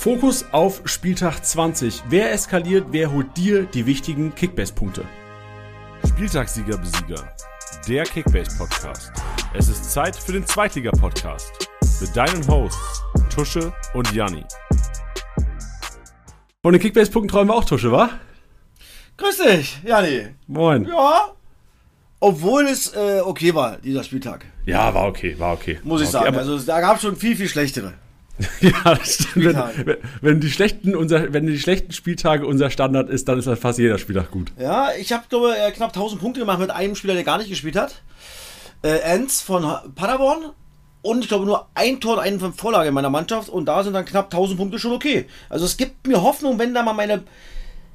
Fokus auf Spieltag 20. Wer eskaliert, wer holt dir die wichtigen Kickbase-Punkte? Spieltagssieger Besieger, der Kickbase Podcast. Es ist Zeit für den Zweitliga Podcast mit deinen Hosts Tusche und Janni. Von den Kickbase-Punkten träumen wir auch Tusche, wa? Grüß dich, Janni. Moin. Ja. Obwohl es äh, okay war, dieser Spieltag. Ja, war okay, war okay. Muss ich war okay, sagen. Also da gab es schon viel, viel schlechtere. ja, das stimmt. Wenn, wenn, die schlechten unser, wenn die schlechten Spieltage unser Standard ist, dann ist fast jeder Spieltag gut. Ja, ich habe, glaube ich, knapp 1000 Punkte gemacht mit einem Spieler, der gar nicht gespielt hat. Äh, Enz von Paderborn. Und ich glaube nur ein Tor und eine Vorlage in meiner Mannschaft. Und da sind dann knapp 1000 Punkte schon okay. Also es gibt mir Hoffnung, wenn da mal meine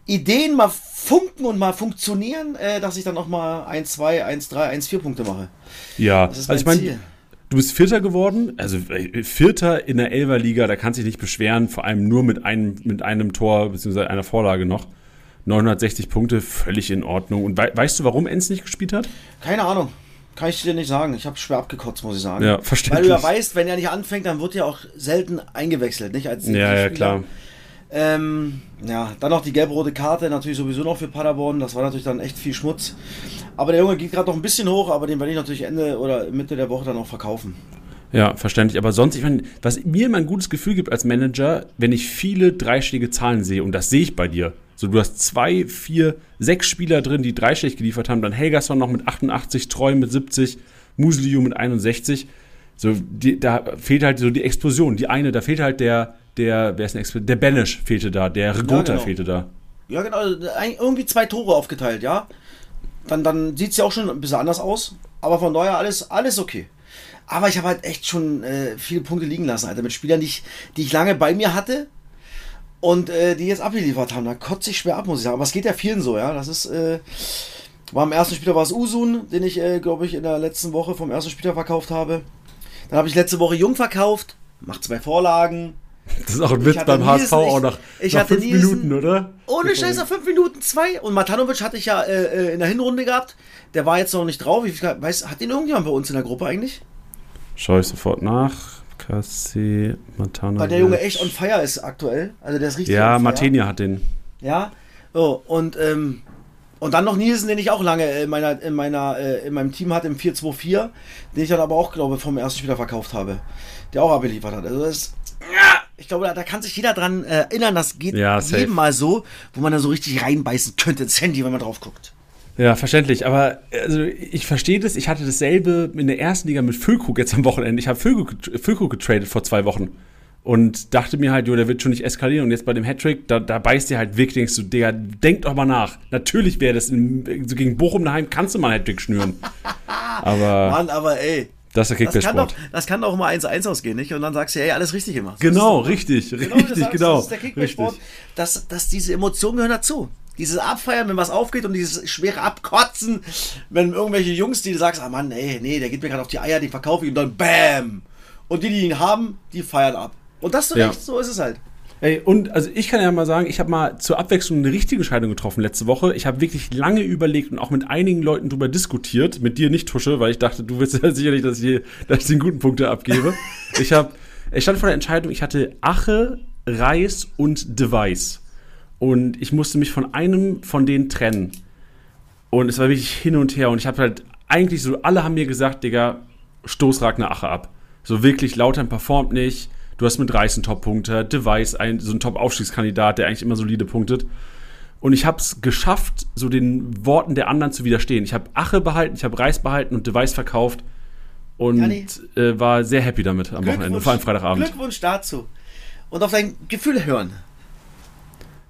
Ideen mal funken und mal funktionieren, äh, dass ich dann auch mal 1, 2, 1, 3, 1, 4 Punkte mache. Ja, also ich meine, du bist Vierter geworden, also äh, Vierter in der Elverliga, da kannst du dich nicht beschweren, vor allem nur mit einem, mit einem Tor bzw. einer Vorlage noch. 960 Punkte, völlig in Ordnung. Und we weißt du, warum Enz nicht gespielt hat? Keine Ahnung. Kann ich dir nicht sagen. Ich habe schwer abgekotzt, muss ich sagen. Ja, verständlich. Weil du ja weißt, wenn er nicht anfängt, dann wird er auch selten eingewechselt, nicht? Als ja, ja, klar. Ähm, ja, dann noch die gelb-rote Karte, natürlich sowieso noch für Paderborn. Das war natürlich dann echt viel Schmutz. Aber der Junge geht gerade noch ein bisschen hoch, aber den werde ich natürlich Ende oder Mitte der Woche dann auch verkaufen. Ja, verständlich. Aber sonst, ich meine, was mir immer ein gutes Gefühl gibt als Manager, wenn ich viele dreistellige Zahlen sehe, und das sehe ich bei dir. So, du hast zwei, vier, sechs Spieler drin, die dreistellig geliefert haben. Dann Helgason noch mit 88, Treu mit 70, Musliu mit 61. So, die, da fehlt halt so die Explosion. Die eine, da fehlt halt der, der, wer ist denn Der Banish fehlte da, der Regota ja, genau. fehlte da. Ja, genau. Irgendwie zwei Tore aufgeteilt, ja. Dann, dann sieht es ja auch schon ein bisschen anders aus. Aber von daher alles, alles okay. Aber ich habe halt echt schon äh, viele Punkte liegen lassen, Alter, mit Spielern, die ich, die ich lange bei mir hatte und äh, die jetzt abgeliefert haben. Da kotze ich schwer ab, muss ich sagen. Aber es geht ja vielen so, ja. Das ist, äh, war am ersten Spieler war es Usun, den ich, äh, glaube ich, in der letzten Woche vom ersten Spieler verkauft habe. Dann habe ich letzte Woche Jung verkauft, macht zwei Vorlagen, das ist auch ein Witz beim HSV auch nach, ich nach fünf Minuten, oder? Ohne Scheiß, nach fünf Minuten zwei. Und Matanovic hatte ich ja äh, äh, in der Hinrunde gehabt. Der war jetzt noch nicht drauf. Ich weiß, hat den irgendjemand bei uns in der Gruppe eigentlich? Schau ich sofort nach. Kassi, Matanovic. Weil der Junge echt on fire ist aktuell. Also der ist richtig Ja, Martenia hat den. Ja, so, und, ähm, und dann noch Nielsen, den ich auch lange in, meiner, in, meiner, äh, in meinem Team hatte, im 4-2-4, den ich dann aber auch, glaube ich, vom ersten Spieler verkauft habe. Der auch abgeliefert hat. Also das ist ich glaube, da, kann sich jeder dran äh, erinnern, das geht ja, jedem mal so, wo man da so richtig reinbeißen könnte ins Handy, wenn man drauf guckt. Ja, verständlich. Aber also ich verstehe das. Ich hatte dasselbe in der ersten Liga mit Füllkrug jetzt am Wochenende. Ich habe Füllkrug getradet vor zwei Wochen und dachte mir halt, jo, der wird schon nicht eskalieren. Und jetzt bei dem Hattrick, da, da beißt dir halt wirklich, denkst du, Digga, denk doch mal nach. Natürlich wäre das in, so gegen Bochum daheim, kannst du mal einen Hattrick schnüren. aber. Mann, aber ey, das ist der das kann, doch, das kann doch mal 1-1 ausgehen, nicht? Und dann sagst du, ey, alles richtig gemacht. Genau, richtig, genau, richtig, sagst, genau. Das ist der Kickbase-Sport. Dass, dass diese Emotionen gehören dazu. Dieses Abfeiern, wenn was aufgeht und dieses schwere Abkotzen, wenn irgendwelche Jungs, die du sagst, ah Mann, ey, nee, der geht mir gerade auf die Eier, die verkaufe ich und dann BAM! Und die, die ihn haben, die feiern ab. Und das ist ja. recht, so ist es halt. Ey, und also ich kann ja mal sagen, ich habe mal zur Abwechslung eine richtige Entscheidung getroffen letzte Woche. Ich habe wirklich lange überlegt und auch mit einigen Leuten darüber diskutiert, mit dir nicht Tusche, weil ich dachte, du willst ja sicherlich, dass ich, dass ich den guten Punkte abgebe. ich habe, ich stand vor der Entscheidung, ich hatte Ache, Reis und Device. Und ich musste mich von einem von denen trennen. Und es war wirklich hin und her. Und ich habe halt eigentlich so, alle haben mir gesagt, Digga, stoß Ragnar Ache ab. So wirklich, Lautern performt nicht Du hast mit Reis einen Top-Punkter, Device ein, so ein Top-Aufstiegskandidat, der eigentlich immer solide punktet. Und ich habe es geschafft, so den Worten der anderen zu widerstehen. Ich habe Ache behalten, ich habe Reis behalten und Device verkauft und äh, war sehr happy damit am Wochenende, vor allem Freitagabend. Glückwunsch dazu. Und auf dein Gefühl hören.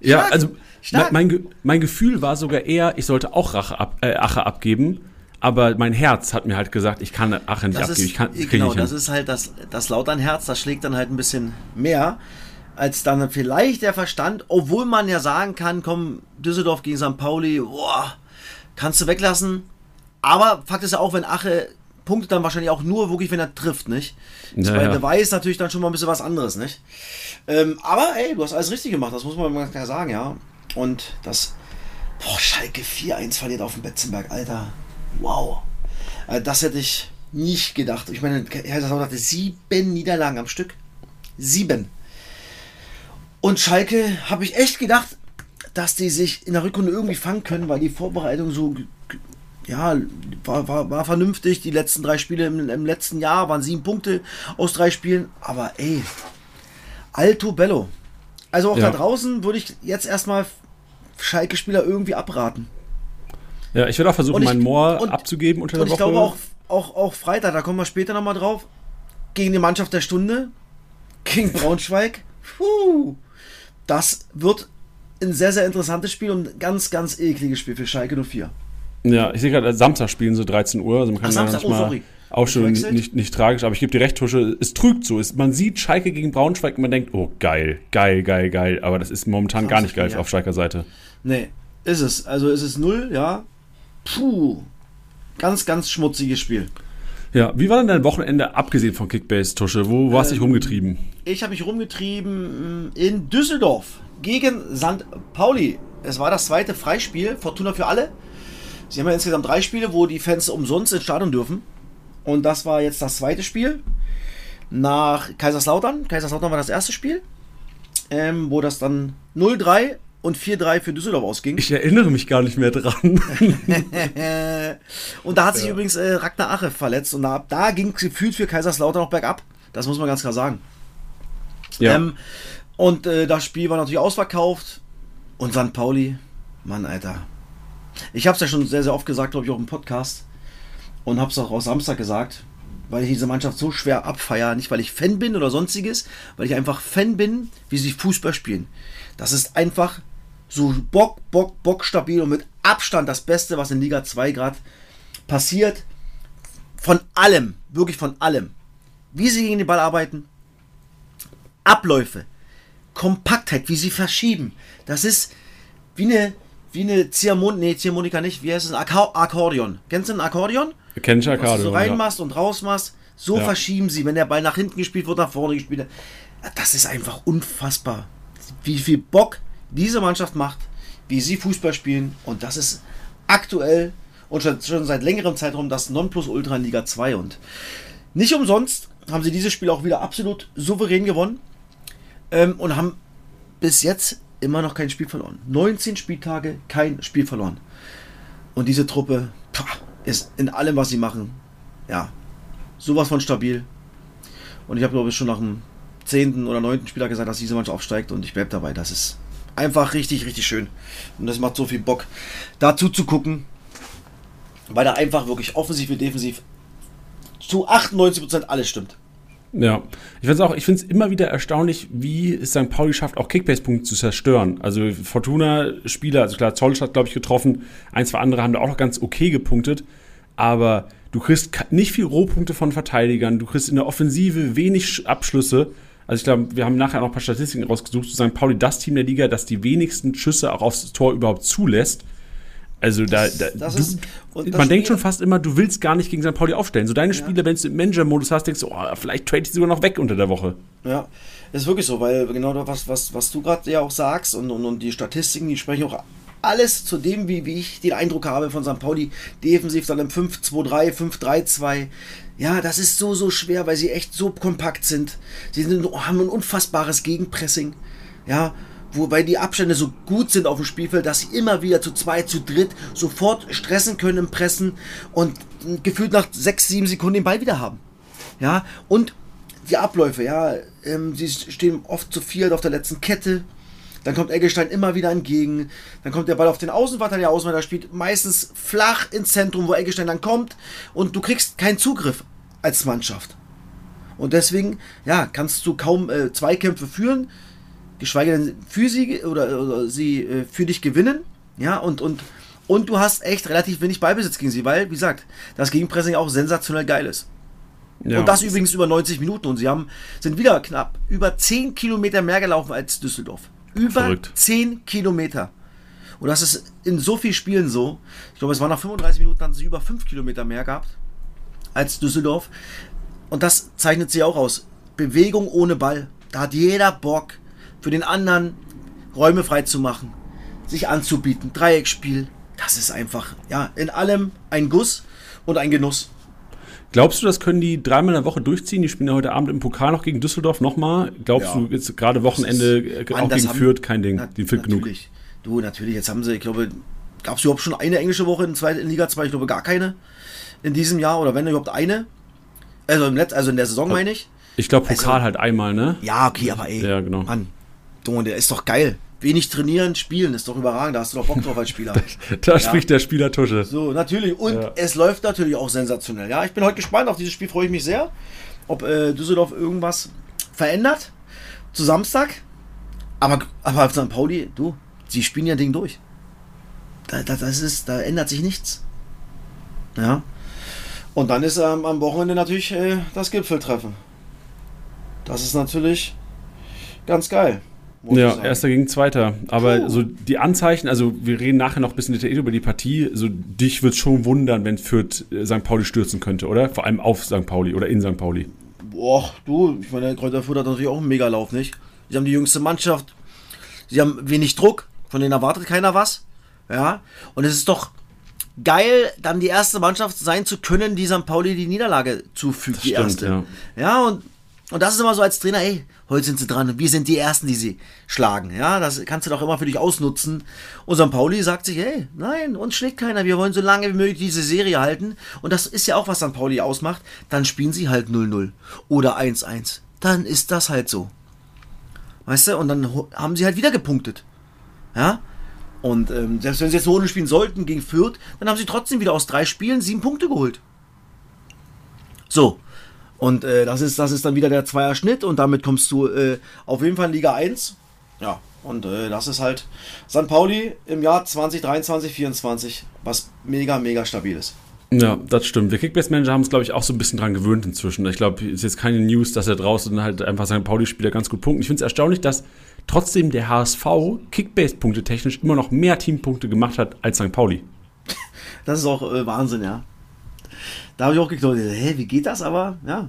Stark. Ja, also. Mein, mein Gefühl war sogar eher, ich sollte auch Rache ab, äh, Ache abgeben aber mein Herz hat mir halt gesagt, ich kann Aachen nicht das abgeben. Ist, ich kann, das genau, das ist halt das, das Lautern-Herz, das schlägt dann halt ein bisschen mehr als dann vielleicht der Verstand, obwohl man ja sagen kann, komm, Düsseldorf gegen St. Pauli, boah, kannst du weglassen. Aber Fakt ist ja auch, wenn Ache punktet dann wahrscheinlich auch nur wirklich, wenn er trifft, nicht? Das ja, bei. Weiß natürlich dann schon mal ein bisschen was anderes, nicht? Ähm, aber ey, du hast alles richtig gemacht, das muss man mal klar sagen, ja. Und das, boah, Schalke 4-1 verliert auf dem Betzenberg, Alter. Wow. Äh, das hätte ich nicht gedacht. Ich meine, Kaiserslautern hatte sieben Niederlagen am Stück. Sieben. Und Schalke habe ich echt gedacht, dass die sich in der Rückrunde irgendwie fangen können, weil die Vorbereitung so ja, war, war, war vernünftig. Die letzten drei Spiele im, im letzten Jahr waren sieben Punkte aus drei Spielen. Aber ey, Alto Bello. Also auch Ja. da draußen würde ich jetzt erstmal Schalke-Spieler irgendwie abraten. Ja, ich werde auch versuchen, ich- meinen Moor und- abzugeben unter Und der ich Woche. glaube auch, auch, auch Freitag, da kommen wir später nochmal drauf, gegen die Mannschaft der Stunde, gegen Braunschweig. Puh, das wird ein sehr, sehr interessantes Spiel und ein ganz, ganz ekliges Spiel für Schalke 04. Ja, ich sehe gerade, Samstag spielen so 13 Uhr. Also man kann Ach, Samstag, oh, manchmal sorry. auch schon nicht, nicht tragisch, aber ich gebe dir recht, Tusche, es trügt so. Es, man sieht Schalke gegen Braunschweig und man denkt, oh geil, geil, geil, geil. Aber das ist momentan gar nicht geil ja. auf Schalker Seite. Nee, ist es. Also ist es null, ja. Puh. Ganz, ganz schmutziges Spiel. Ja, wie war denn dein Wochenende abgesehen von Kickbase, Tusche? Wo, wo hast du Ähm, dich rumgetrieben? Ich habe mich rumgetrieben in Düsseldorf gegen St. Pauli. Es war das zweite Freispiel, Fortuna für alle. Sie haben ja insgesamt drei Spiele, wo die Fans umsonst ins Stadion dürfen. Und das war jetzt das zweite Spiel. Nach Kaiserslautern. Kaiserslautern war das erste Spiel. Ähm, wo das dann 0-3 und 4-3 für Düsseldorf ausging. Ich erinnere mich gar nicht mehr dran. und da hat sich übrigens äh, Ragnar Ache verletzt. Und ab da ging es gefühlt für Kaiserslautern noch bergab. Das muss man ganz klar sagen. ja. Ähm, und äh, das Spiel war natürlich ausverkauft. Und St. Pauli, Mann, Alter. Ich habe es ja schon sehr, sehr oft gesagt, glaube ich, auch im Podcast. Und habe es auch aus Samstag gesagt, weil ich diese Mannschaft so schwer abfeiere. Nicht, weil ich Fan bin oder sonstiges, weil ich einfach Fan bin, wie sie Fußball spielen. Das ist einfach so bock, bock, bock stabil und mit Abstand das Beste, was in Liga 2 gerade passiert. Von allem, wirklich von allem. Wie sie gegen den Ball arbeiten, Abläufe, Kompaktheit, wie sie verschieben. Das ist wie eine, wie eine Ziehharmonika, nee, Ziehharmonika nicht, wie heißt es? Ein Akko- Akkordeon. Kennst du ein Akkordeon? Kenn ich Was du so ja. reinmachst und rausmachst, so Ja. verschieben sie. Wenn der Ball nach hinten gespielt wird, nach vorne gespielt wird. Das ist einfach unfassbar. Wie viel Bock diese Mannschaft macht, wie sie Fußball spielen. Und das ist aktuell und schon, schon seit längerem Zeitraum das Nonplusultra in Liga 2. Und nicht umsonst haben sie dieses Spiel auch wieder absolut souverän gewonnen ähm, und haben bis jetzt immer noch kein Spiel verloren. 19 Spieltage, kein Spiel verloren. Und diese Truppe pah, ist in allem, was sie machen, ja, sowas von stabil. Und ich habe, glaube ich, schon nach dem 10. oder 9. Spieler gesagt, dass diese Mannschaft aufsteigt und ich bleibe dabei. Das ist einfach richtig, richtig schön. Und das macht so viel Bock, dazu zu gucken, weil da einfach wirklich offensiv wie defensiv zu 98% alles stimmt. Ja, ich finde es auch, ich finde es immer wieder erstaunlich, wie es St. Pauli schafft, auch Kickbase-Punkte zu zerstören. Also Fortuna-Spieler, also klar, Zoll hat, glaube ich, getroffen, ein, zwei andere haben da auch noch ganz okay gepunktet, aber du kriegst nicht viel Rohpunkte von Verteidigern, du kriegst in der Offensive wenig Sch- Abschlüsse. Also ich glaube, wir haben nachher noch ein paar Statistiken rausgesucht, zu St. Pauli das Team der Liga, das die wenigsten Schüsse auch aufs Tor überhaupt zulässt. Also da, da Das du, ist- das man denkt Spiel- schon fast immer, du willst gar nicht gegen St. Pauli aufstellen. So deine Spiele, wenn du im Manager-Modus hast, denkst du, oh, vielleicht trade ich sogar noch weg unter der Woche. Ja, ist wirklich so, weil genau das, was, was, was du gerade ja auch sagst und, und, und die Statistiken, die sprechen auch alles zu dem, wie, wie ich den Eindruck habe von St. Pauli, defensiv dann im 5-2-3, 5-3-2. Ja, das ist so, so schwer, weil sie echt so kompakt sind. Sie sind, haben ein unfassbares Gegenpressing. Ja, wobei die Abstände so gut sind auf dem Spielfeld, dass sie immer wieder zu zwei, zu dritt sofort stressen können im Pressen und gefühlt nach sechs, sieben Sekunden den Ball wieder haben. Ja, und die Abläufe, ja, ähm, sie stehen oft zu viert auf der letzten Kette. Dann kommt Eggestein immer wieder entgegen. Dann kommt der Ball auf den Außenverteidiger. Der Außenverteidiger spielt meistens flach ins Zentrum, wo Eggestein dann kommt. Und du kriegst keinen Zugriff als Mannschaft. Und deswegen, ja, kannst du kaum äh, Zweikämpfe führen, geschweige denn für sie oder, oder sie äh, für dich gewinnen. Ja, und, und, und du hast echt relativ wenig Ballbesitz gegen sie, weil, wie gesagt, das Gegenpressing auch sensationell geil ist. Ja. Und das übrigens über 90 Minuten. Und sie haben, sind wieder knapp über 10 Kilometer mehr gelaufen als Düsseldorf. Über Verrückt. 10 Kilometer. Und das ist in so vielen Spielen so. Ich glaube, es waren nach 35 Minuten, hatten sie über 5 Kilometer mehr gehabt als Düsseldorf. Und das zeichnet sie auch aus. Bewegung ohne Ball. Da hat jeder Bock, für den anderen Räume frei zu machen, sich anzubieten. Dreiecksspiel. Das ist einfach, ja, in allem ein Guss und ein Genuss. Glaubst du, das können die dreimal in der Woche durchziehen? Die spielen ja heute Abend im Pokal noch gegen Düsseldorf nochmal. Glaubst Ja. du, jetzt gerade Wochenende ist- äh, Mann, auch gegen haben- Fürth kein Ding? Na, Die fit genug. Du, natürlich, jetzt haben sie, ich glaube, gab es überhaupt schon eine englische Woche in, zweiter, in Liga 2? Ich glaube gar keine in diesem Jahr oder wenn überhaupt eine. Also, im Letz-, also in der Saison meine ich. Ich glaube, Pokal Also- halt einmal, ne? Ja, okay, aber ey. Ja, genau. Mann, du, der ist doch geil. Wenig trainieren, spielen, ist doch überragend. Da hast du doch Bock drauf als Spieler. Da spricht der Spieler Tusche. So, natürlich. Und Ja. es läuft natürlich auch sensationell. Ja, ich bin heute gespannt. Auf dieses Spiel freue ich mich sehr. Ob äh, Düsseldorf irgendwas verändert zu Samstag. Aber, aber auf St. Pauli, du, sie spielen ja Ding durch. Da, da, das ist, da ändert sich nichts. Ja. Und dann ist ähm, am Wochenende natürlich äh, das Gipfeltreffen. Das ist natürlich ganz geil. Ja, sagen. erster gegen zweiter. Aber Puh. so die Anzeichen, also wir reden nachher noch ein bisschen detailliert über die Partie. So dich wird schon wundern, wenn Fürth äh, St. Pauli stürzen könnte, oder? Vor allem auf St. Pauli oder in St. Pauli. Boah, du, ich meine, Kräuter Fürth hat natürlich auch einen Megalauf, nicht? Sie haben die jüngste Mannschaft, sie haben wenig Druck, von denen erwartet keiner was. Ja, und es ist doch geil, dann die erste Mannschaft sein zu können, die St. Pauli die Niederlage zufügt, die stimmt, erste. ja. Ja, und, und das ist immer so als Trainer, ey, heute sind sie dran und wir sind die Ersten, die sie schlagen. Ja, das kannst du doch immer für dich ausnutzen. Und St. Pauli sagt sich, hey, nein, uns schlägt keiner, wir wollen so lange wie möglich diese Serie halten. Und das ist ja auch, was St. Pauli ausmacht. Dann spielen sie halt 0-0 oder 1-1. Dann ist das halt so. Weißt du, und dann haben sie halt wieder gepunktet. Ja, und ähm, selbst wenn sie jetzt Runde spielen sollten gegen Fürth, dann haben sie trotzdem wieder aus drei Spielen sieben Punkte geholt. So. Und äh, das, ist, das ist dann wieder der Zweierschnitt und damit kommst du äh, auf jeden Fall in Liga 1. Ja, und äh, das ist halt St. Pauli im Jahr 2023, 2024, was mega, mega stabil ist. Ja, das stimmt. Wir Kickbase-Manager haben es, glaube ich, auch so ein bisschen dran gewöhnt inzwischen. Ich glaube, es ist jetzt keine News, dass er draußen halt einfach St. Pauli-Spieler ganz gut punkten. Ich finde es erstaunlich, dass trotzdem der HSV Kickbase-Punkte technisch immer noch mehr Teampunkte gemacht hat als St. Pauli. Das ist auch äh, Wahnsinn, ja. Da habe ich auch gedacht, hä, wie geht das? Aber ja,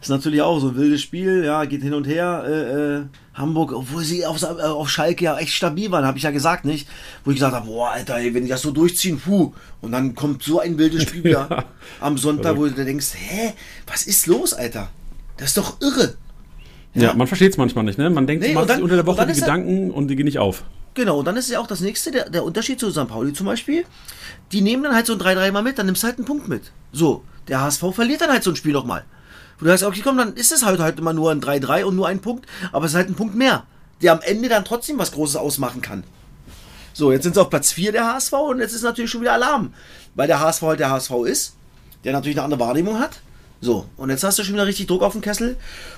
ist natürlich auch so ein wildes Spiel, ja, geht hin und her. Äh, äh, Hamburg, obwohl sie auf, äh, auf Schalke ja echt stabil waren, habe ich ja gesagt, nicht? Wo ich gesagt habe, boah, Alter, ey, wenn die das so durchziehen, puh. Und dann kommt so ein wildes Spiel wieder Ja. am Sonntag, wo du denkst, hä, was ist los, Alter? Das ist doch irre. Ja, man versteht es manchmal nicht, ne? Man denkt, Nee, man macht sich dann- unter der Woche die ist er- Gedanken und die gehen nicht auf. Genau, und dann ist ja auch das nächste, der, der Unterschied zu St. Pauli zum Beispiel. Die nehmen dann halt so ein 3-3 mal mit, dann nimmst du halt einen Punkt mit. So, der HSV verliert dann halt so ein Spiel nochmal. Wo du sagst, okay, komm, dann ist es halt halt immer nur ein 3-3 und nur ein Punkt, aber es ist halt ein Punkt mehr, der am Ende dann trotzdem was Großes ausmachen kann. So, jetzt sind sie auf Platz 4 der HSV und jetzt ist natürlich schon wieder Alarm, weil der HSV halt der HSV ist, der natürlich eine andere Wahrnehmung hat. So, und jetzt hast du schon wieder richtig Druck auf dem Kessel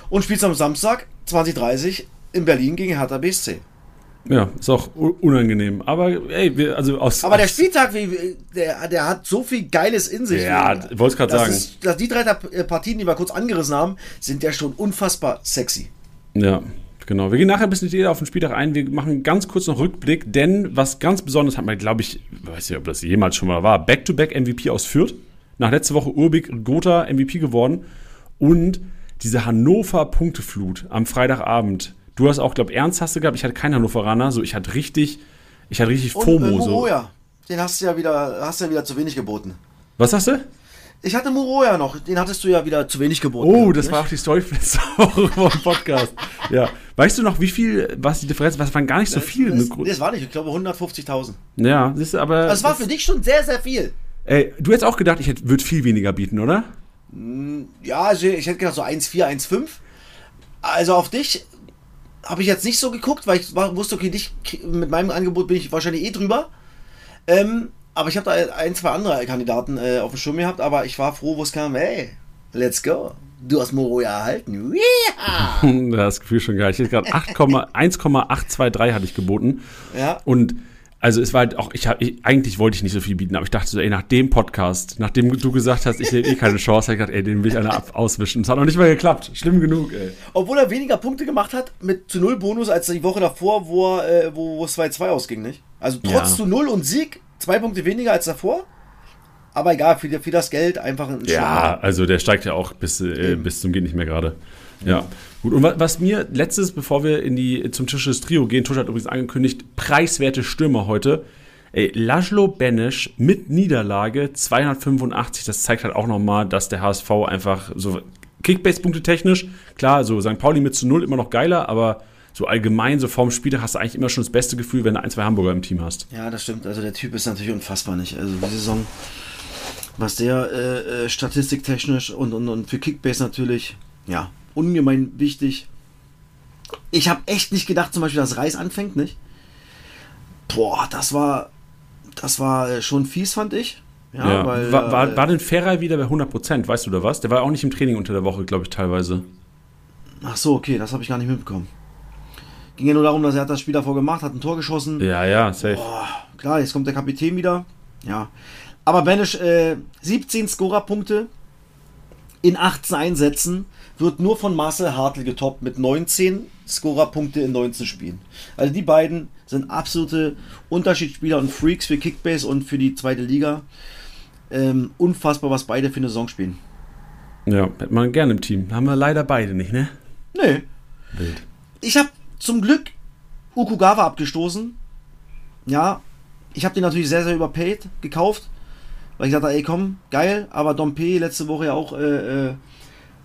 und spielst am Samstag 2030 in Berlin gegen Hertha BSC. Ja, ist auch unangenehm. Aber ey, wir, also aus. Aber der Spieltag, wie, der, der hat so viel Geiles in sich. Ja, ich wollte es gerade sagen. Ist, dass die drei äh, Partien, die wir kurz angerissen haben, sind ja schon unfassbar sexy. Ja, genau. Wir gehen nachher ein bisschen jeder auf den Spieltag ein. Wir machen ganz kurz noch Rückblick, denn was ganz Besonderes hat man, glaube ich, weiß nicht, ob das jemals schon mal war, Back-to-Back-MVP aus Fürth. Nach letzter Woche Urbik Gotha MVP geworden. Und diese Hannover-Punkteflut am Freitagabend. Du hast auch, glaube ich, Ernst hast du gehabt. Ich hatte keinen Hannoveraner. So, ich hatte richtig, ich hatte richtig Und FOMO. äh, so. Den hast du ja wieder, hast du ja wieder zu wenig geboten. Was hast du? Ich hatte Muroya noch, den hattest du ja wieder zu wenig geboten. Oh, gehabt, das nicht? war auch die Story Woche vom Podcast. ja. Weißt du noch, wie viel, was die Differenz, was waren gar nicht so viel. Das, Gro- das war nicht, ich glaube 150.000. ja, das ist aber. Das war für dich schon sehr, sehr viel. Ey, du hättest auch gedacht, ich hätte- würde viel weniger bieten, oder? Ja, also ich hätte gedacht so 1,4, 1,5. Also auf dich habe ich jetzt nicht so geguckt, weil ich wusste, okay, dich, mit meinem Angebot bin ich wahrscheinlich eh drüber. Ähm, aber ich habe da ein, zwei andere Kandidaten äh, auf dem Schirm gehabt, aber ich war froh, wo es kam, hey, let's go. Du hast Moro ja erhalten. Yeah! Das Gefühl schon geil. Ich hätte gerade 8,- 1,823 hatte ich geboten. Ja. Und also es war halt auch, ich, hab, ich eigentlich wollte ich nicht so viel bieten, aber ich dachte so, ey, nach dem Podcast, nachdem du gesagt hast, ich hätte eh keine Chance, habe ich gedacht, ey, den will ich einer auswischen. Es hat noch nicht mal geklappt. Schlimm genug, ey. Obwohl er weniger Punkte gemacht hat mit zu null Bonus als die Woche davor, wo, er, äh, wo, wo es 2-2 ausging, nicht? Also trotz Ja. zu null und Sieg, zwei Punkte weniger als davor. Aber egal, für, für das Geld einfach ein Ja, also der steigt ja auch bis, äh, bis zum geht nicht mehr gerade. Ja, gut. Und wa- was mir letztes, bevor wir in die zum Tisch des Trio gehen, Tusch hat übrigens angekündigt, preiswerte Stürmer heute. Ey, Laszlo Benesch mit Niederlage 285, das zeigt halt auch nochmal, dass der HSV einfach so Kickbase-Punkte technisch, klar, so St. Pauli mit zu null immer noch geiler, aber so allgemein, so vorm Spiel, hast du eigentlich immer schon das beste Gefühl, wenn du ein, zwei Hamburger im Team hast. Ja, das stimmt. Also der Typ ist natürlich unfassbar nicht. Also die Saison, was der äh, äh, statistiktechnisch und, und, und für Kickbase natürlich, ja, ungemein wichtig. Ich habe echt nicht gedacht, zum Beispiel, dass Reis anfängt, nicht? Boah, das war, das war äh, schon fies, fand ich. Ja, ja. Weil, war, war, äh, war denn Ferrer wieder bei 100%, weißt du da was? Der war auch nicht im Training unter der Woche, glaube ich, teilweise. Ach so, okay, das habe ich gar nicht mitbekommen. Ging ja nur darum, dass er das Spiel davor gemacht hat, ein Tor geschossen. Ja, ja, safe. Boah, klar, jetzt kommt der Kapitän wieder. Ja. Aber Banish, äh, 17 Scorerpunkte in 18 Einsätzen, wird nur von Marcel Hartl getoppt mit 19 Scorerpunkte in 19 Spielen. Also die beiden sind absolute Unterschiedsspieler und Freaks für Kickbase und für die zweite Liga. Ähm, unfassbar, was beide für eine Saison spielen. Ja, hätte man gerne im Team. Haben wir leider beide nicht, ne? Nee. Wild. Ich habe zum Glück Ukugawa abgestoßen. Ja, ich habe den natürlich sehr, sehr überpaid gekauft. Weil ich dachte, ey komm, geil, aber Dompe letzte Woche ja auch äh, äh,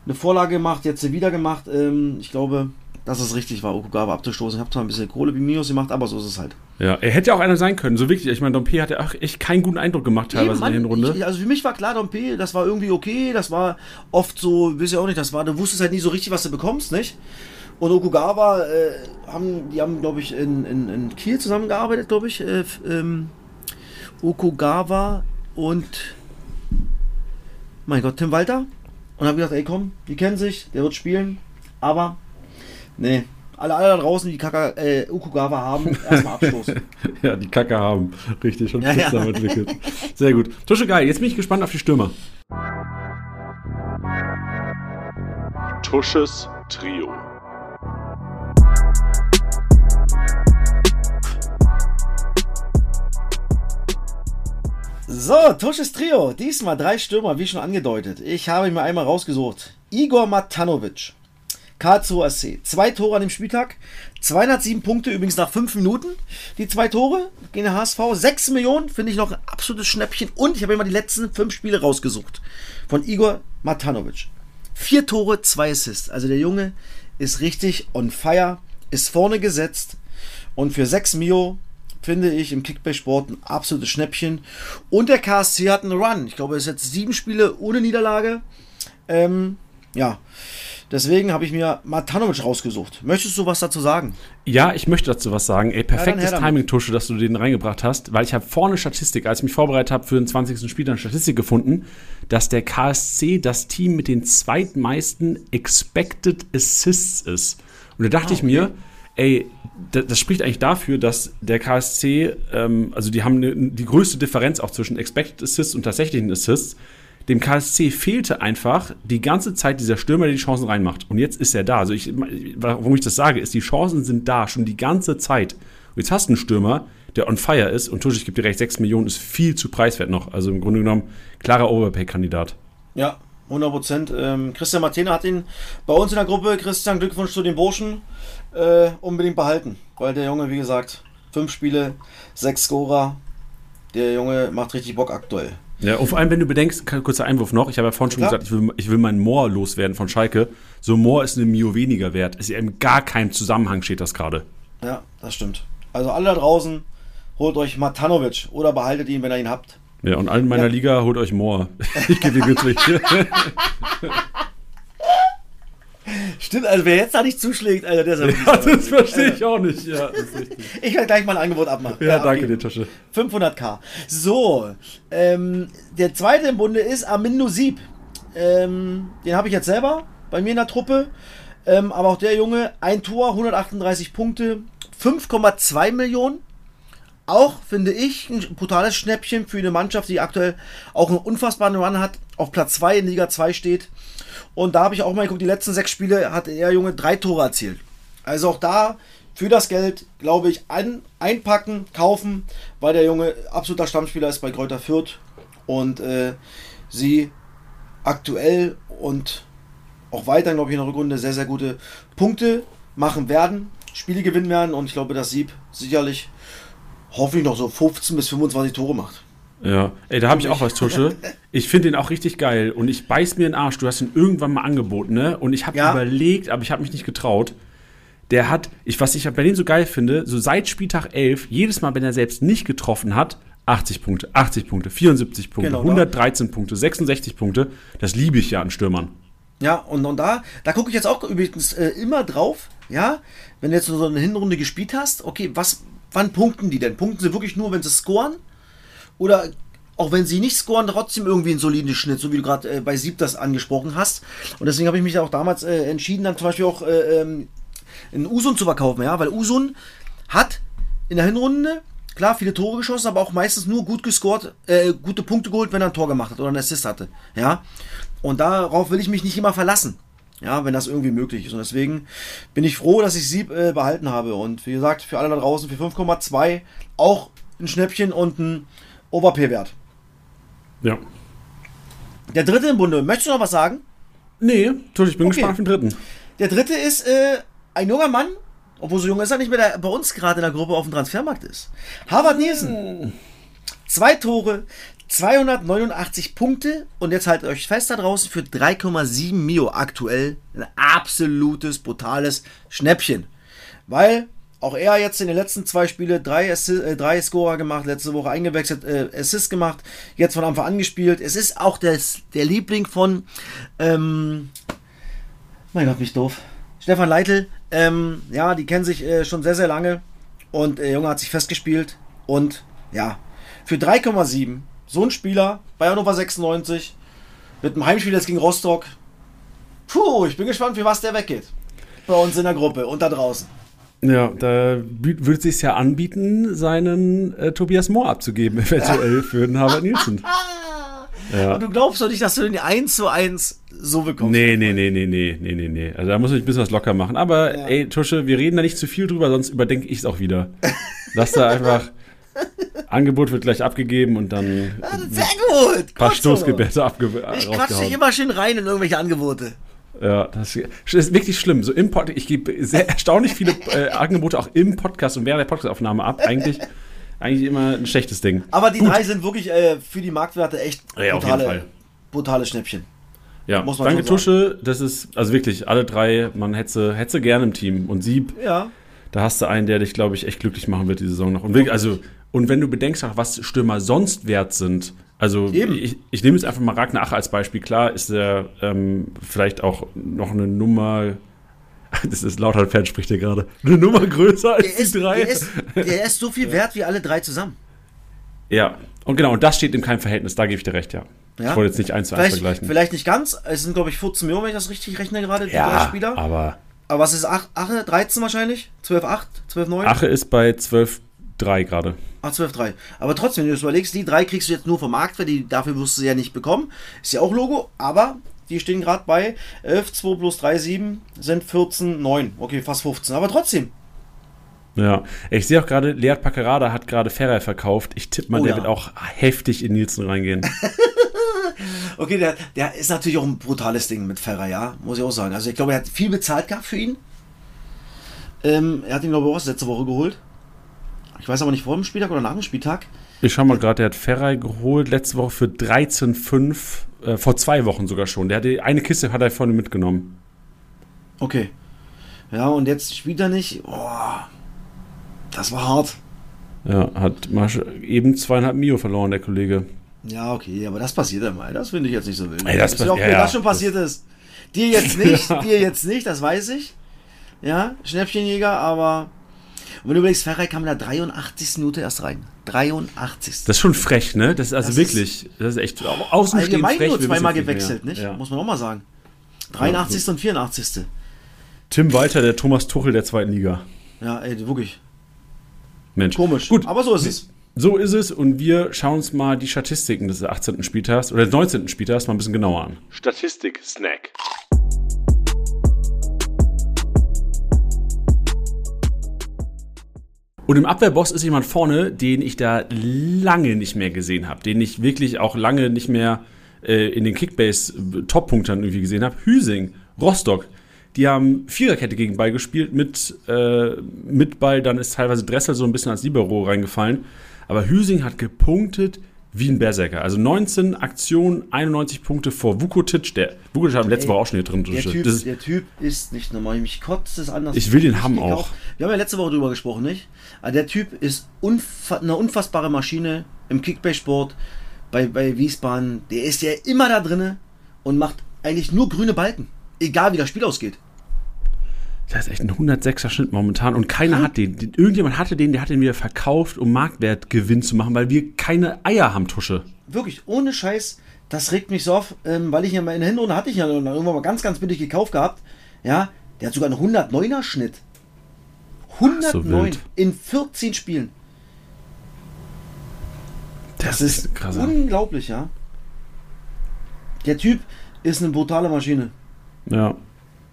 eine Vorlage gemacht, jetzt wieder gemacht. Ähm, ich glaube, dass es richtig war, Okugawa abzustoßen. Ich habe zwar ein bisschen Kohle wie Minus gemacht, aber so ist es halt. Ja, er hätte ja auch einer sein können, so wirklich. Ich meine, Dompe hat ja auch echt keinen guten Eindruck gemacht teilweise Mann, in der Runde. Ich, also für mich war klar, Dompe, das war irgendwie okay, das war oft so, wisst ihr auch nicht, das war, du wusstest halt nie so richtig, was du bekommst, nicht? Und Okugawa, äh, haben, die haben, glaube ich, in, in, in, Kiel zusammengearbeitet, glaube ich. Äh, ähm, Okugawa und mein Gott, Tim Walter. Und habe gedacht, ey komm, die kennen sich, der wird spielen. Aber, nee, alle, alle da draußen, die Kaka, äh, Ukugawa haben, erstmal abstoßen. ja, die Kacke haben. Richtig, schon ja, ja. entwickelt. Sehr gut. Tusche geil, jetzt bin ich gespannt auf die Stürmer. Tusches Trio. So, Tusches Trio. Diesmal drei Stürmer, wie schon angedeutet. Ich habe mir einmal rausgesucht. Igor Matanovic. Karlsruhe SC. Zwei Tore an dem Spieltag. 207 Punkte, übrigens nach fünf Minuten. Die zwei Tore gegen den HSV. 6 Millionen, finde ich noch ein absolutes Schnäppchen. Und ich habe immer die letzten fünf Spiele rausgesucht. Von Igor Matanovic. Vier Tore, zwei Assists. Also der Junge ist richtig on fire. Ist vorne gesetzt. Und für 6 Mio finde ich im Kickback-Sport ein absolutes Schnäppchen. Und der KSC hat einen Run. Ich glaube, es ist jetzt sieben Spiele ohne Niederlage. Ähm, ja. Deswegen habe ich mir Matanovic rausgesucht. Möchtest du was dazu sagen? Ja, ich möchte dazu was sagen. Ey, perfektes ja, Timing, Tusche, dass du den reingebracht hast, weil ich habe vorne Statistik, als ich mich vorbereitet habe für den 20. Spiel, eine Statistik gefunden, dass der KSC das Team mit den zweitmeisten Expected Assists ist. Und da dachte ah, okay. ich mir, ey, das, spricht eigentlich dafür, dass der KSC, ähm, also die haben ne, die größte Differenz auch zwischen Expected Assists und tatsächlichen Assists. Dem KSC fehlte einfach die ganze Zeit dieser Stürmer, der die Chancen reinmacht. Und jetzt ist er da. Also ich, warum ich das sage, ist, die Chancen sind da schon die ganze Zeit. Und jetzt hast du einen Stürmer, der on fire ist und Tusch, ich gebe dir recht, 6 Millionen ist viel zu preiswert noch. Also im Grunde genommen klarer Overpay-Kandidat. Ja, 100 Prozent. Ähm, Christian Martina hat ihn bei uns in der Gruppe. Christian, Glückwunsch zu den Burschen äh, unbedingt behalten. Weil der Junge, wie gesagt, fünf Spiele, sechs Scorer. Der Junge macht richtig Bock aktuell. Ja, und vor allem, wenn du bedenkst, kurzer Einwurf noch, ich habe ja vorhin schon Klar. gesagt, ich will, ich will meinen Moor loswerden von Schalke. So Moor ist eine Mio weniger wert. Ist ja in gar keinem Zusammenhang steht das gerade. Ja, das stimmt. Also alle da draußen, holt euch Matanovic oder behaltet ihn, wenn ihr ihn habt. Ja, und allen in meiner ja. Liga holt euch Moor. Ich gebe ihn günstig. Stimmt, also wer jetzt da nicht zuschlägt, Alter, der ist ja, Das verstehe ich auch nicht. Ja, ich werde gleich mal ein Angebot abmachen. Ja, ja danke dir, Tasche. 500k. So, ähm, der zweite im Bunde ist Amin Nusib. Ähm, den habe ich jetzt selber bei mir in der Truppe. Ähm, aber auch der Junge, ein Tor, 138 Punkte, 5,2 Millionen. Auch, finde ich, ein brutales Schnäppchen für eine Mannschaft, die aktuell auch einen unfassbaren Run hat, auf Platz 2 in Liga 2 steht. Und da habe ich auch mal geguckt, die letzten sechs Spiele hat er Junge drei Tore erzielt. Also auch da für das Geld, glaube ich, ein, einpacken, kaufen, weil der Junge absoluter Stammspieler ist bei Kräuter Fürth und äh, sie aktuell und auch weiter, glaube ich, in der Rückrunde sehr, sehr gute Punkte machen werden, Spiele gewinnen werden und ich glaube, dass Sieb sicherlich hoffentlich noch so 15 bis 25 Tore macht. Ja, ey, da habe ich auch was, Tusche. Ich finde den auch richtig geil und ich beiß mir den Arsch. Du hast ihn irgendwann mal angeboten, ne? Und ich habe Ja. überlegt, aber ich habe mich nicht getraut. Der hat, ich, was ich bei dem so geil finde, so seit Spieltag 11, jedes Mal, wenn er selbst nicht getroffen hat, 80 Punkte, 80 Punkte, 74 Punkte, Genau, ne? 113 Punkte, 66 Punkte. Das liebe ich ja an Stürmern. Ja, und, und da, da gucke ich jetzt auch übrigens äh, immer drauf, ja, wenn du jetzt so eine Hinrunde gespielt hast, okay, was, wann punkten die denn? Punkten sie wirklich nur, wenn sie scoren? Oder auch wenn sie nicht scoren, trotzdem irgendwie einen soliden Schnitt, so wie du gerade äh, bei Sieb das angesprochen hast. Und deswegen habe ich mich auch damals äh, entschieden, dann zum Beispiel auch äh, ähm, einen Usun zu verkaufen, ja, weil Usun hat in der Hinrunde klar viele Tore geschossen, aber auch meistens nur gut gescored, äh, gute Punkte geholt, wenn er ein Tor gemacht hat oder einen Assist hatte, ja. Und darauf will ich mich nicht immer verlassen, ja, wenn das irgendwie möglich ist. Und deswegen bin ich froh, dass ich Sieb äh, behalten habe. Und wie gesagt, für alle da draußen für 5,2 auch ein Schnäppchen und ein Overpay-Wert. Ja. Der dritte im Bunde, möchtest du noch was sagen? Nee, Tusche, ich bin Okay. gespannt auf den dritten. Der dritte ist äh, ein junger Mann, obwohl so jung ist er nicht mehr, der bei uns gerade in der Gruppe auf dem Transfermarkt ist. Harvard Nielsen. Zwei Tore, 289 Punkte und jetzt haltet euch fest da draußen für 3,7 Mio aktuell. Ein absolutes, brutales Schnäppchen. Weil auch er jetzt in den letzten zwei Spielen drei, Assi äh, drei Scorer gemacht, letzte Woche eingewechselt, äh, Assist gemacht, jetzt von Anfang an gespielt. Es ist auch des, der Liebling von, ähm, mein Gott, mich doof. Stefan Leitl, ähm, ja, die kennen sich äh, schon sehr, sehr lange und der Junge hat sich festgespielt und ja, für 3,7 so ein Spieler bei Hannover 96 mit einem Heimspiel jetzt gegen Rostock. Puh, ich bin gespannt, für was der weggeht. Bei uns in der Gruppe und da draußen. Ja, da würde es sich ja anbieten, seinen äh, Tobias Mohr abzugeben, eventuell für den Harvard Nielsen. Ja. Und du glaubst doch nicht, dass du den 1 zu 1 so bekommst. Nee, nee, nee, nee, nee, nee, nee, nee. Also da muss ich ein bisschen was locker machen. Aber Ja. ey, Tusche, wir reden da nicht zu viel drüber, sonst überdenke ich es auch wieder. Lass da einfach. Angebot wird gleich abgegeben und dann Ah, Sehr gut. ein paar gut so. Stoßgebete abge Ich quatsch dich rausgehauen. immer schön rein in irgendwelche Angebote. Ja, das ist wirklich schlimm. So im Pod ich gebe sehr erstaunlich viele äh, Angebote auch im Podcast und während der Podcastaufnahme ab. Eigentlich, eigentlich immer ein schlechtes Ding. Aber die Gut. drei sind wirklich äh, für die Marktwerte echt Ja, brutale, brutale Schnäppchen. Ja, Muss man danke Tusche. Das ist also wirklich alle drei. Man hätte hätte gerne im Team und Sieb. Ja. Da hast du einen, der dich, glaube ich, echt glücklich machen wird die Saison noch. Und wirklich, also und wenn du bedenkst, auch, was Stürmer sonst wert sind. Also ich, ich nehme jetzt einfach mal Ragnar Ache als Beispiel. Klar ist er ähm, vielleicht auch noch eine Nummer. Das ist lauter Fan spricht hier gerade. Eine Nummer größer als Der ist, die drei. der, ist, der ist so viel wert wie alle drei zusammen. Ja, und genau, und das steht in keinem Verhältnis, da gebe ich dir recht, ja. Ja. Ich wollte jetzt nicht eins zu eins vergleichen. vielleicht nicht ganz. Es sind, glaube ich, 14 Millionen, wenn ich das richtig rechne gerade, die drei ja, Spieler. aber Aber was ist Ach- Ache? 13 wahrscheinlich? 12, 8? 12, 9? Ache ist bei 12,3 gerade. Ach, 12, 3. Aber trotzdem, wenn du das überlegst, die drei kriegst du jetzt nur vom Marktwert, die, dafür wirst du sie ja nicht bekommen. Ist ja auch Logo, aber die stehen gerade bei 11, 2 plus 3, 7 sind 14, 9. Okay, fast 15. Aber trotzdem. Ja, ich sehe auch gerade, Lead Packerada hat gerade Ferrer verkauft. Ich tippe mal, Oh der ja. wird auch heftig in Nielsen reingehen. Okay, der, der ist natürlich auch ein brutales Ding mit Ferrer, ja, muss ich auch sagen. Also ich glaube, er hat viel bezahlt gehabt für ihn. Ähm, er hat ihn, glaube ich, auch letzte Woche geholt. Ich weiß aber nicht vor dem Spieltag oder nach dem Spieltag. Ich schau mal gerade, der hat Ferrer geholt letzte Woche für 13,5, äh, vor zwei Wochen sogar schon. Der hatte, eine Kiste hat er vorne mitgenommen. Okay. Ja, und jetzt spielt er nicht. Oh, das war hart. Ja, hat Marsch eben zweieinhalb Mio verloren, der Kollege. Ja, okay, aber das passiert ja mal. Das finde ich jetzt nicht so wild. Ey, das ist ja auch, ja, das schon passiert ist. Dir jetzt nicht, dir jetzt nicht, das weiß ich. Ja, Schnäppchenjäger, aber. Und wenn du überlegst, Ferrari kam in der 83. Minute erst rein. 83. Das ist schon frech, ne? Das ist also Das wirklich, das ist echt außen stehen Allgemein frech. nur zweimal gewechselt, nicht? Ja. Muss man auch mal sagen. 83. und 84. Tim Walter, der Thomas Tuchel der zweiten Liga. Ja, ey, wirklich. Mensch. Komisch. Gut, Aber so ist es. so ist es und wir schauen uns mal die Statistiken des 18. Spieltags oder des 19. Spieltags mal ein bisschen genauer an. Statistik-Snack. Und im Abwehrboss ist jemand vorne, den ich da lange nicht mehr gesehen habe, den ich wirklich auch lange nicht mehr äh, in den Kickbase-Top-Punktern irgendwie gesehen habe. Hüsing, Rostock. Die haben Viererkette gegen Ball gespielt mit, äh, mit Ball. Dann ist teilweise Dressel so ein bisschen als Libero reingefallen. Aber Hüsing hat gepunktet wie ein Berserker. Also 19 Aktionen, 91 Punkte vor Vukotic. Der Vukotic hat letzte Woche auch schon hier drin. Der typ, der typ, ist nicht normal. Mich kotzt es anders. Ich will den haben auch. Wir haben ja letzte Woche drüber gesprochen, nicht? Aber der Typ ist unfa eine unfassbare Maschine im Kickbase-Sport bei, bei Wiesbaden. Der ist ja immer da drinne und macht eigentlich nur grüne Balken. Egal wie das Spiel ausgeht. Das ist echt ein 106er Schnitt momentan und keiner hat den. Irgendjemand hatte den, der hat den wieder verkauft, um Marktwertgewinn zu machen, weil wir keine Eier haben, Tusche. Wirklich, ohne Scheiß, das regt mich so auf, ähm, weil ich ja mal in der Hinrunde hatte ich ja irgendwann mal ganz, ganz billig gekauft gehabt. Ja, der hat sogar einen 109er Schnitt. 109 so in 14 Spielen. Das, das ist krass. unglaublich, ja. Der Typ ist eine brutale Maschine. Ja.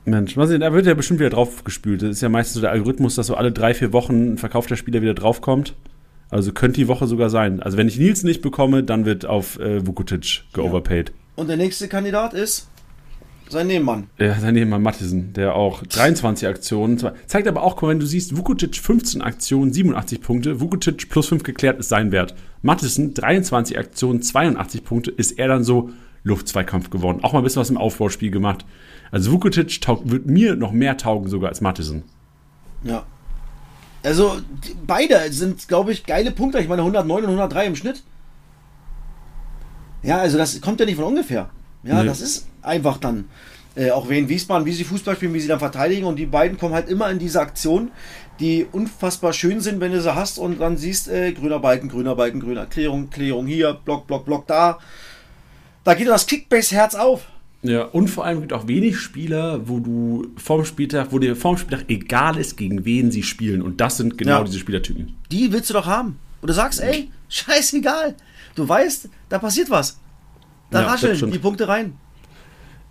Mensch, was, da wird ja bestimmt wieder drauf gespült. Das ist ja meistens so der Algorithmus, dass so alle drei, vier Wochen ein verkaufter Spieler wieder draufkommt. Also könnte die Woche sogar sein. Also wenn ich Nils nicht bekomme, dann wird auf äh, Vukotic geoverpaid. Ja. Und der nächste Kandidat ist sein Nebenmann. Ja, sein Nebenmann Mattisen, der auch 23 Aktionen. Zeigt aber auch, wenn du siehst, Vukotic 15 Aktionen, 87 Punkte. Vukotic plus 5 geklärt ist sein Wert. Mattisen 23 Aktionen, 82 Punkte. Ist er dann so Luftzweikampf gewonnen. Auch mal ein bisschen was im Aufbauspiel gemacht. Also Vukotic taugt, wird mir noch mehr taugen sogar als Mattison. Ja. Also beide sind, glaube ich, geile Punkte. Ich meine 109 und 103 im Schnitt. Ja, also das kommt ja nicht von ungefähr. Ja, nee. das ist einfach dann. Äh, auch wie in Wiesbaden, wie sie Fußball spielen, wie sie dann verteidigen. Und die beiden kommen halt immer in diese Aktion, die unfassbar schön sind, wenn du sie hast und dann siehst, äh, grüner Balken, grüner Balken, grüner Klärung, Klärung hier, Block, Block, Block da. Da geht das Kickbase-Herz auf. Ja, und vor allem gibt es auch wenig Spieler, wo du vorm Spieltag, wo dir vorm Spieltag egal ist, gegen wen sie spielen. Und das sind genau ja. diese Spielertypen. Die willst du doch haben. Und du sagst, ey, scheißegal. Du weißt, da passiert was. Da ja, rascheln die Punkte rein.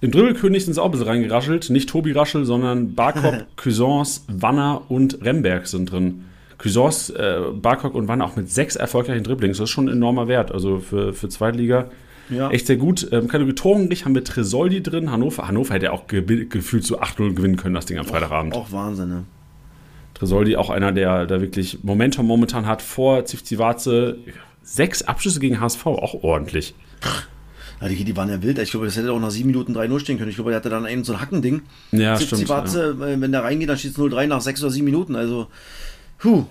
Im Dribbelkönig sind sie auch ein bisschen reingeraschelt. Nicht Tobi Raschel, sondern Barkop, Cuisance, Wanner und Remberg sind drin. Cuisance, äh, Barkok und Wanner auch mit sechs erfolgreichen Dribblings. Das ist schon ein enormer Wert. Also für, für Zweitliga ja. Echt sehr gut. Ähm, Kategorie Torenglich haben wir Tresoldi drin. Hannover, Hannover hätte auch ge gefühlt zu 8-0 gewinnen können, das Ding am Freitagabend. Auch, auch Wahnsinn, ne? Tresoldi auch einer, der da wirklich Momentum momentan hat vor Zivzivaze. Sechs Abschlüsse gegen HSV, auch ordentlich. Ja, die, die waren ja wild. Ich glaube, das hätte auch nach 7 Minuten 3-0 stehen können. Ich glaube, der hatte dann einen so ein Hackending. Ja, stimmt. Zivzivaze, ja. wenn der reingeht, dann steht es 0-3 nach 6 oder 7 Minuten. Also, puh.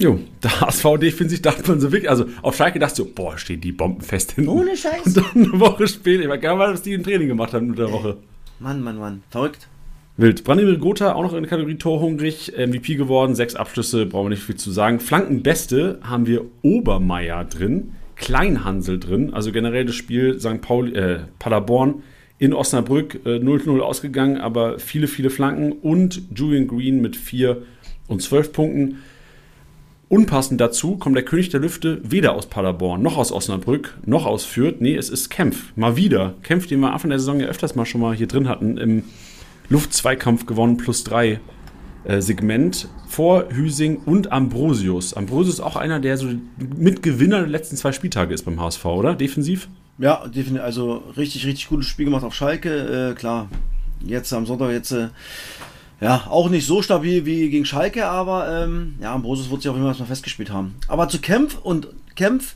Jo, der HSV defensiv dachte man so wirklich, also auf Schalke dachte so, boah, stehen die Bomben fest hinten. Ohne Scheiß. Und dann eine Woche später, ich weiß gar nicht, was die im Training gemacht haben in der Woche. Mann, Mann, Mann, verrückt. Wild. Branimir Gotha auch noch in der Kategorie Torhungrig, MVP geworden, sechs Abschlüsse, brauchen wir nicht viel zu sagen. Flankenbeste haben wir Obermeier drin, Kleinhansel drin, also generell das Spiel St. Pauli, äh, Paderborn in Osnabrück 0-0 äh, ausgegangen, aber viele, viele Flanken und Julian Green mit vier und zwölf Punkten. Unpassend dazu kommt der König der Lüfte weder aus Paderborn, noch aus Osnabrück, noch aus Fürth. Nee, es ist Kempf. Mal wieder. Kempf, den wir Anfang der Saison ja öfters mal schon mal hier drin hatten, im Luftzweikampf gewonnen, plus drei äh, Segment. Vor Hüsing und Ambrosius. Ambrosius ist auch einer, der so Mitgewinner der letzten zwei Spieltage ist beim HSV, oder? Defensiv? Ja, definitiv. Also richtig, richtig gutes Spiel gemacht auf Schalke. Äh, klar, jetzt am Sonntag jetzt. Äh, ja, auch nicht so stabil wie gegen Schalke, aber ähm, ja, Ambrosius wird sich auch immer mal festgespielt haben. Aber zu Kempf und Kempf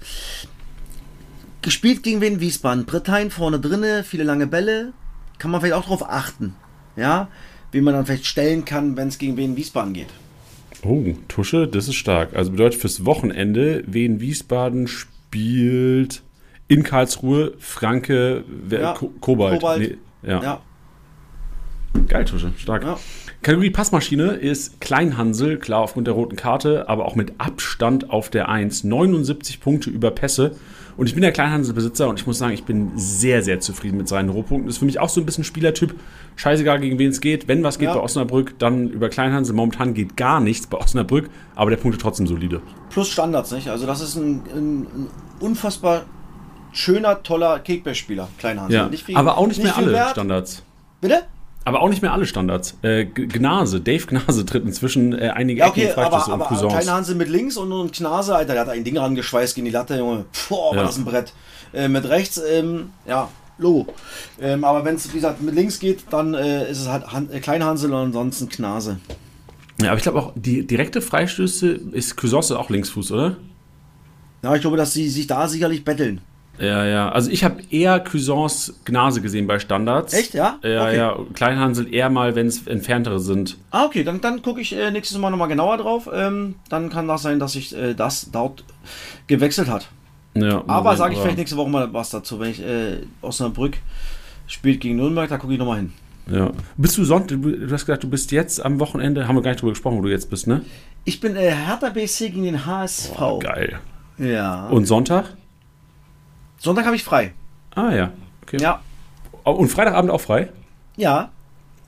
gespielt gegen wen Wiesbaden. Brittein vorne drinne, viele lange Bälle. Kann man vielleicht auch darauf achten. Ja, wie man dann vielleicht stellen kann, wenn es gegen wen Wiesbaden geht. Oh, Tusche, das ist stark. Also bedeutet fürs Wochenende, wen Wiesbaden spielt in Karlsruhe, Franke, ja, Kobalt. Kobalt. Nee, ja. ja. Geil, Tusche, stark. Ja. Kategorie Passmaschine ist Kleinhansel, klar aufgrund der roten Karte, aber auch mit Abstand auf der 1. 79 Punkte über Pässe. Und ich bin der Kleinhanselbesitzer und ich muss sagen, ich bin sehr, sehr zufrieden mit seinen Rohpunkten. Ist für mich auch so ein bisschen Spielertyp. Scheißegal, gegen wen es geht. Wenn was geht ja. bei Osnabrück, dann über Kleinhansel. Momentan geht gar nichts bei Osnabrück, aber der Punkt ist trotzdem solide. Plus Standards, nicht? Also, das ist ein, ein, ein unfassbar schöner, toller Kickback-Spieler, Kleinhansel. Ja, viel, aber auch nicht, nicht mehr alle Wert. Standards. Bitte? Aber auch nicht mehr alle Standards. Äh, Gnase, Dave Gnase tritt inzwischen äh, einige ja, okay, Ecken aber, aber Kleine Hanse mit links und, und Gnase, Alter, der hat ein Ding rangeschweißt gegen die Latte, Junge. Boah, war ja. das ein Brett. Äh, mit rechts, ähm, ja, Logo. Ähm, aber wenn es, wie gesagt, mit links geht, dann äh, ist es halt Han äh, Kleinhansel und ansonsten Knase. Ja, aber ich glaube auch, die direkte Freistöße ist Cusosse auch Linksfuß, oder? Ja, ich glaube, dass sie sich da sicherlich betteln. Ja, ja. Also ich habe eher Cuisance Gnase gesehen bei Standards. Echt, ja? Ja, Okay. ja. Kleinhansel eher mal, wenn es entferntere sind. Ah, okay, dann, dann gucke ich äh, nächstes Mal nochmal genauer drauf. Ähm, dann kann das sein, dass sich äh, das dort gewechselt hat. Ja, Aber sage ich vielleicht nächste Woche mal was dazu. Wenn ich äh, Osnabrück spielt gegen Nürnberg, da gucke ich nochmal hin. Ja. Bist du Sonntag, du hast gesagt, du bist jetzt am Wochenende, haben wir gar nicht drüber gesprochen, wo du jetzt bist, ne? Ich bin äh, Hertha BSC gegen den HSV. Oh, geil. Ja. Und Sonntag? Sonntag habe ich frei. Ah ja. Okay. Ja. Und Freitagabend auch frei? Ja.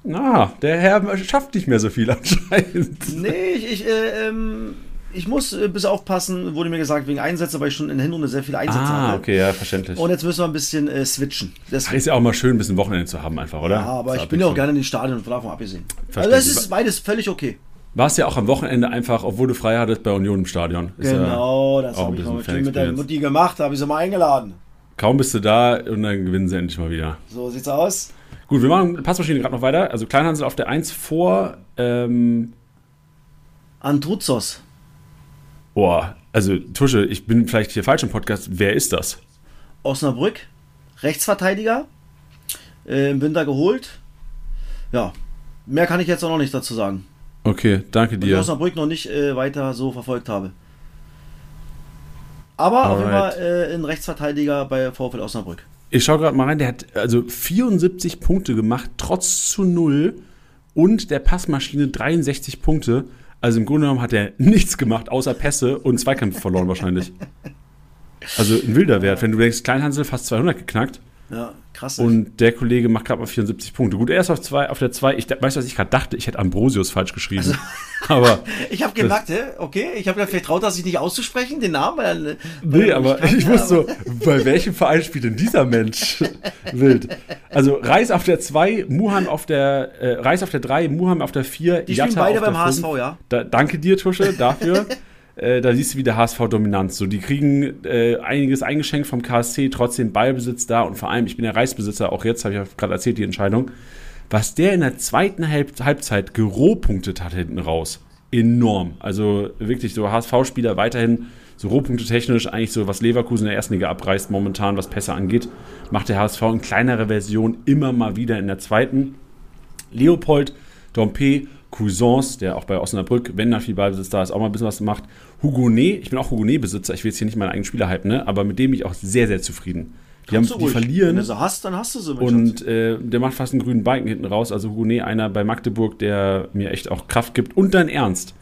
Na, der Herr schafft nicht mehr so viel anscheinend. Nee, ich, ich, äh, ähm, ich muss äh, ein bisschen aufpassen, wurde mir gesagt, wegen Einsätze, weil ich schon in der Hinrunde sehr viele Einsätze Ah, hatte. okay, ja, verständlich. Und jetzt müssen wir ein bisschen äh, switchen. Das, ist ja auch mal schön, ein bisschen Wochenende zu haben, einfach, oder? ja, aber Zur ich bin ja auch gerne in den Stadien und davon abgesehen. Also das ist beides völlig okay. Warst ja auch am Wochenende einfach, obwohl du frei hattest, bei Union im Stadion. Ist Genau, das auch habe ich schön mit der. Mutti gemacht, habe ich sie mal eingeladen. Kaum bist du da und dann gewinnen sie endlich mal wieder. So sieht's aus. Gut, wir machen Passmaschine gerade noch weiter. Also Kleinhansel auf der 1 vor, ähm, Antruzos. boah, also Tusche, ich bin vielleicht hier falsch im Podcast. Wer ist das? Osnabrück, Rechtsverteidiger, äh, im Winter geholt. Ja, mehr kann ich jetzt auch noch nicht dazu sagen. Okay, danke Weil ich dir. Osnabrück noch nicht äh, weiter so verfolgt habe. Aber auf jeden Alright. Fall äh, ein Rechtsverteidiger bei VfL Osnabrück. Ich schaue gerade mal rein, der hat also 74 Punkte gemacht, trotz zu null und der Passmaschine 63 Punkte. Also im Grunde genommen hat er nichts gemacht, außer Pässe und Zweikämpfe verloren wahrscheinlich. Also ein wilder Wert, wenn du denkst, Kleinhansel fast 200 geknackt Ja, krass. und der Kollege macht gerade mal 74 Punkte. Gut, er ist auf, zwei, auf der 2. Ich, weißt du, was ich gerade dachte? Ich hätte Ambrosius falsch geschrieben. Also Aber ich habe gemerkt, okay, ich habe ja vielleicht traut, dass ich nicht auszusprechen, den Namen. Weil, äh, weil Nee, er aber ich wusste so, bei welchem Verein spielt denn dieser Mensch? Wild. Also Reis auf der 2, Muhan auf der, äh, Reis auf der 3, Muhan auf der 4, Die spielen beide beim HSV, ja? Da, danke dir, Tusche, dafür. Äh, da siehst du wieder HSV-Dominanz. So, die kriegen äh, einiges eingeschenkt vom KSC, trotzdem Ballbesitz da und vor allem, ich bin der Reisbesitzer, auch jetzt habe ich ja gerade erzählt, die Entscheidung. Was der in der zweiten Halb Halbzeit gerohpunktet hat hinten raus. Enorm. Also wirklich so HSV-Spieler weiterhin so Rohpunkte technisch eigentlich so, was Leverkusen in der ersten Liga abreißt momentan, was Pässe angeht, macht der HSV in kleinerer Version immer mal wieder in der zweiten. Leopold, Dompe, Cousins, der auch bei Osnabrück, wenn da viel Ballbesitz da ist, auch mal ein bisschen was macht. Hugonet, ich bin auch Hugonet-Besitzer, ich will jetzt hier nicht meinen eigenen Spieler hypen, ne? aber mit dem bin ich auch sehr, sehr zufrieden. Die, haben, Kannst du die ruhig. verlieren Wenn du sie hast, dann hast du sie. und äh, der macht fast einen grünen Balken hinten raus. Also Hugonet, einer bei Magdeburg, der mir echt auch Kraft gibt. Und dann Ernst.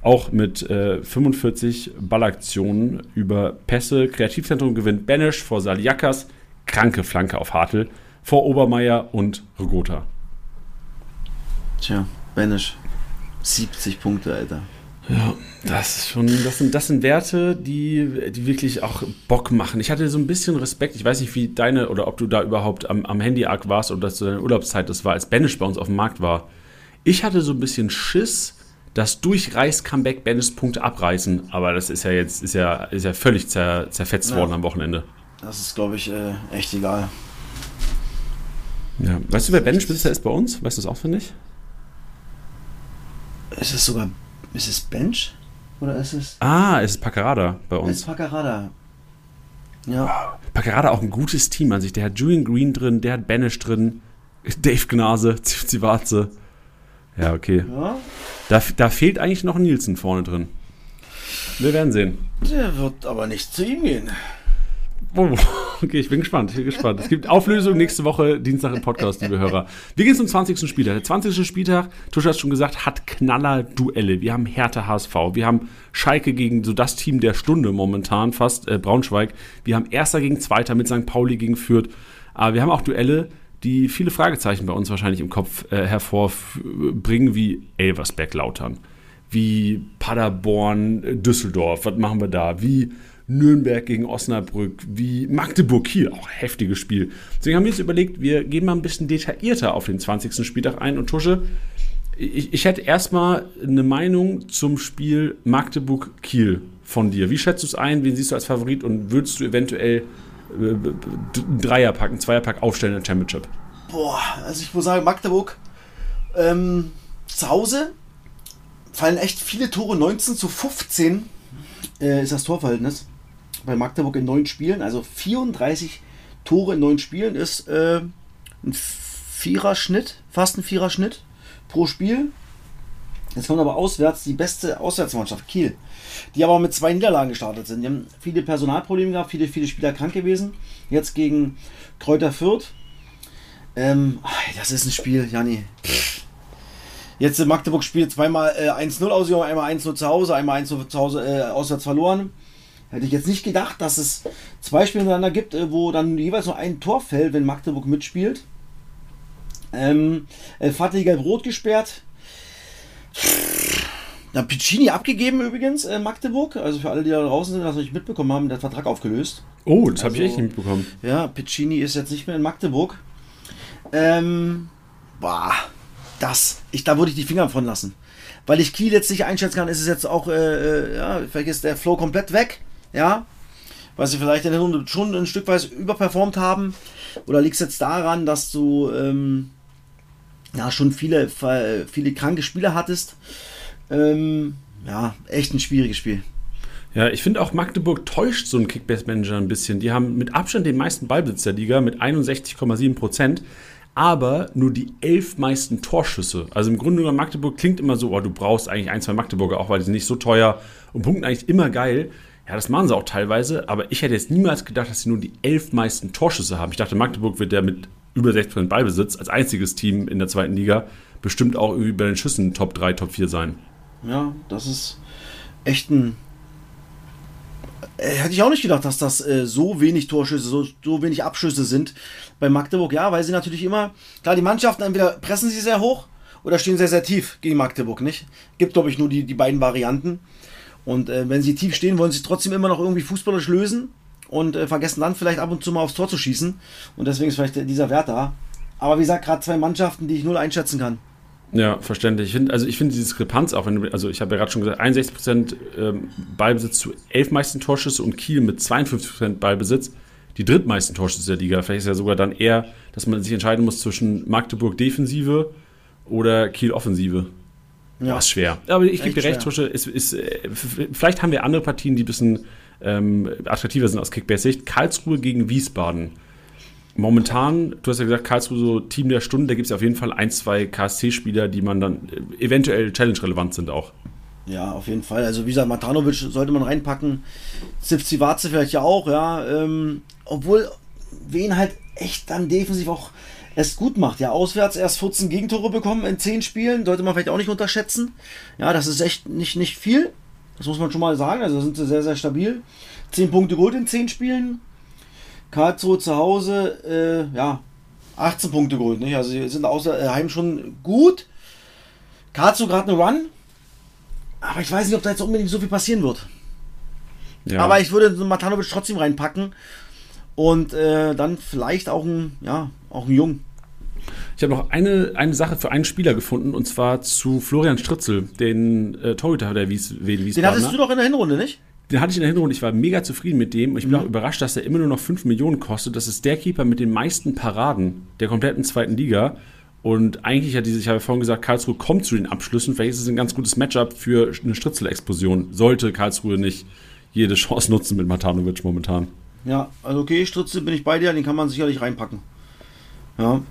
Auch mit äh, 45 Ballaktionen über Pässe. Kreativzentrum gewinnt Benesch vor Saliakas. Kranke Flanke auf Hartl. Vor Obermeier und Regota. Tja, Benisch. 70 Punkte, Alter. Ja, das ist schon, das sind, das sind Werte, die, die wirklich auch Bock machen. Ich hatte so ein bisschen Respekt. Ich weiß nicht, wie deine oder ob du da überhaupt am, am Handy-Arc warst oder dass du deine Urlaubszeit das war, als Banish bei uns auf dem Markt war. Ich hatte so ein bisschen Schiss, dass durch Reis Comeback Banish Punkte abreißen. Aber das ist ja jetzt, ist ja, ist ja völlig zer, zerfetzt Ja. worden am Wochenende. Das ist, glaube ich, äh, echt egal. Ja. Weißt du, wer Banish Besitzer ist bei uns? Weißt du das auswendig? Ist es sogar. Ist es Bench? Oder ist es. Ah, es ist Paccarada bei Es uns. ist Paccarada. Ja. Paccarada auch ein gutes Team an sich. Der hat Julian Green drin, der hat Banish drin, Dave Gnase, Zivatze. Ja, okay. ja. Da, da fehlt eigentlich noch Nielsen vorne drin. Wir werden sehen. Der wird aber nicht zu ihm gehen. Oh, okay, ich bin gespannt. Ich bin gespannt. Es gibt Auflösung nächste Woche, Dienstag im Podcast, liebe Hörer. Wir gehen zum 20. Spieltag. Der 20. Spieltag, Tusche hat schon gesagt, hat Knaller-Duelle. Wir haben Hertha HSV. Wir haben Schalke gegen so das Team der Stunde momentan, fast äh, Braunschweig. Wir haben Erster gegen Zweiter mit St. Pauli gegen Fürth. Aber wir haben auch Duelle, die viele Fragezeichen bei uns wahrscheinlich im Kopf äh, hervorbringen, wie Elversberg Lautern, wie Paderborn äh, was machen wir da, wie Nürnberg gegen Osnabrück, wie Magdeburg Kiel, auch heftiges Spiel. Deswegen haben wir uns überlegt, wir gehen mal ein bisschen detaillierter auf den 20. Spieltag ein und Tusche. Ich, ich hätte erstmal eine Meinung zum Spiel Magdeburg-Kiel von dir. Wie schätzt du es ein? Wen siehst du als Favorit und würdest du eventuell äh, einen Dreierpack, einen Zweierpack aufstellen in der Championship? Boah, also ich muss sagen, Magdeburg ähm, zu Hause fallen echt viele Tore, 19 zu 15 äh, ist das Torverhältnis bei Magdeburg in neun Spielen, also 34 Tore in neun Spielen ist äh, ein Viererschnitt, fast ein Viererschnitt pro Spiel. Jetzt kommt aber auswärts die beste Auswärtsmannschaft, Kiel, die aber mit zwei Niederlagen gestartet sind. Die haben viele Personalprobleme gehabt, viele, viele Spieler krank gewesen. Jetzt gegen Kräuter Fürth. Ähm, das ist ein Spiel, Janni. Jetzt in Magdeburg spielt zweimal äh, 1-0 ausgegangen, einmal 1-0 zu Hause, einmal 1-0 zu Hause äh, auswärts verloren. Hätte ich jetzt nicht gedacht, dass es zwei Spiele miteinander gibt, äh, wo dann jeweils nur ein Tor fällt, wenn Magdeburg mitspielt. Ähm, äh, Fatih gelb-rot gesperrt. Dann Piccini abgegeben übrigens, äh, Magdeburg. Also für alle, die da draußen sind, das noch nicht mitbekommen haben, der Vertrag aufgelöst. Oh, das habe ich Also- echt nicht mitbekommen. Ja, Piccini ist jetzt nicht mehr in Magdeburg. Ähm, boah, das, ich, da würde ich die Finger von lassen. Weil ich Kiel jetzt nicht einschätzen kann, ist es jetzt auch, äh, äh, ja, vielleicht ist der Flow komplett weg, ja. Weil sie vielleicht in der Runde schon ein Stück weit überperformt haben. Oder liegt es jetzt daran, dass du, ähm, ja, schon viele, viele kranke Spieler hattest? Ähm, ja, echt ein schwieriges Spiel. Ja, ich finde auch Magdeburg täuscht so einen Kickbase-Manager ein bisschen. Die haben mit Abstand den meisten Ballbesitz der Liga mit 61,7 Prozent, aber nur die elf meisten Torschüsse. Also im Grunde genommen, Magdeburg klingt immer so, oh, du brauchst eigentlich ein, zwei Magdeburger, auch weil die sind nicht so teuer und punkten eigentlich immer geil. Ja, das machen sie auch teilweise, aber ich hätte jetzt niemals gedacht, dass sie nur die elf meisten Torschüsse haben. Ich dachte, Magdeburg wird ja mit über 60% Ballbesitz als einziges Team in der zweiten Liga bestimmt auch irgendwie bei den Schüssen Top 3, Top 4 sein. Ja, das ist echt ein. Hätte ich auch nicht gedacht, dass das äh, so wenig Torschüsse, so, so wenig Abschüsse sind bei Magdeburg. Ja, weil sie natürlich immer. Klar, die Mannschaften entweder pressen sie sehr hoch oder stehen sehr, sehr tief gegen Magdeburg, nicht? Gibt, glaube ich, nur die, die beiden Varianten. Und äh, wenn sie tief stehen, wollen sie trotzdem immer noch irgendwie fußballisch lösen und äh, vergessen dann vielleicht ab und zu mal aufs Tor zu schießen. Und deswegen ist vielleicht dieser Wert da. Aber wie gesagt, gerade zwei Mannschaften, die ich null einschätzen kann. Ja, verständlich. Ich finde, also ich finde die Diskrepanz auch, wenn du, also ich habe ja gerade schon gesagt, 61% ähm, Ballbesitz zu 11 meisten Torschüsse und Kiel mit 52% Ballbesitz die drittmeisten Torschüsse der Liga. Vielleicht ist ja sogar dann eher, dass man sich entscheiden muss zwischen Magdeburg Defensive oder Kiel Offensive. Ja. Das ist schwer. Aber ich gebe dir recht. Tusche. Ist, ist, äh, vielleicht haben wir andere Partien, die ein bisschen ähm, attraktiver sind aus Kickbase-Sicht. Karlsruhe gegen Wiesbaden. Momentan, du hast ja gesagt, Karlsruhe so Team der Stunde, da gibt es ja auf jeden Fall ein, zwei KSC-Spieler, die man dann äh, eventuell challenge-relevant sind auch. Ja, auf jeden Fall. Also wie gesagt, Matanovic sollte man reinpacken. Zivzivatze vielleicht ja auch, ja. Ähm, obwohl wen halt echt dann defensiv auch es gut macht. Ja, auswärts erst 14 Gegentore bekommen in 10 Spielen, sollte man vielleicht auch nicht unterschätzen. Ja, das ist echt nicht, nicht viel. Das muss man schon mal sagen. Also sind sie sehr, sehr stabil. 10 Punkte geholt in 10 Spielen. Karlsruhe zu Hause, äh, ja, 18 Punkte geholt. Nicht? Also sie sind außer äh, Heim schon gut. Karlsruhe gerade eine Run. Aber ich weiß nicht, ob da jetzt unbedingt so viel passieren wird. Ja. Aber ich würde Matanovic trotzdem reinpacken. Und äh, dann vielleicht auch ein, ja, auch ein Jung. Ich habe noch eine, eine Sache für einen Spieler gefunden und zwar zu Florian Stritzel, den äh, Torhüter der Wies, Wien Den hattest du doch in der Hinrunde, nicht? Den hatte ich in der Hinrunde, ich war mega zufrieden mit dem. Ich bin auch überrascht, dass er immer nur noch 5 Millionen kostet. Das ist der Keeper mit den meisten Paraden der kompletten zweiten Liga. Und eigentlich hat diese, ich habe vorhin gesagt, Karlsruhe kommt zu den Abschlüssen. Vielleicht ist es ein ganz gutes Matchup für eine Stritzel-Explosion. Sollte Karlsruhe nicht jede Chance nutzen mit Matanovic momentan. Ja, also okay, Stritze bin ich bei dir, den kann man sicherlich reinpacken. Ja,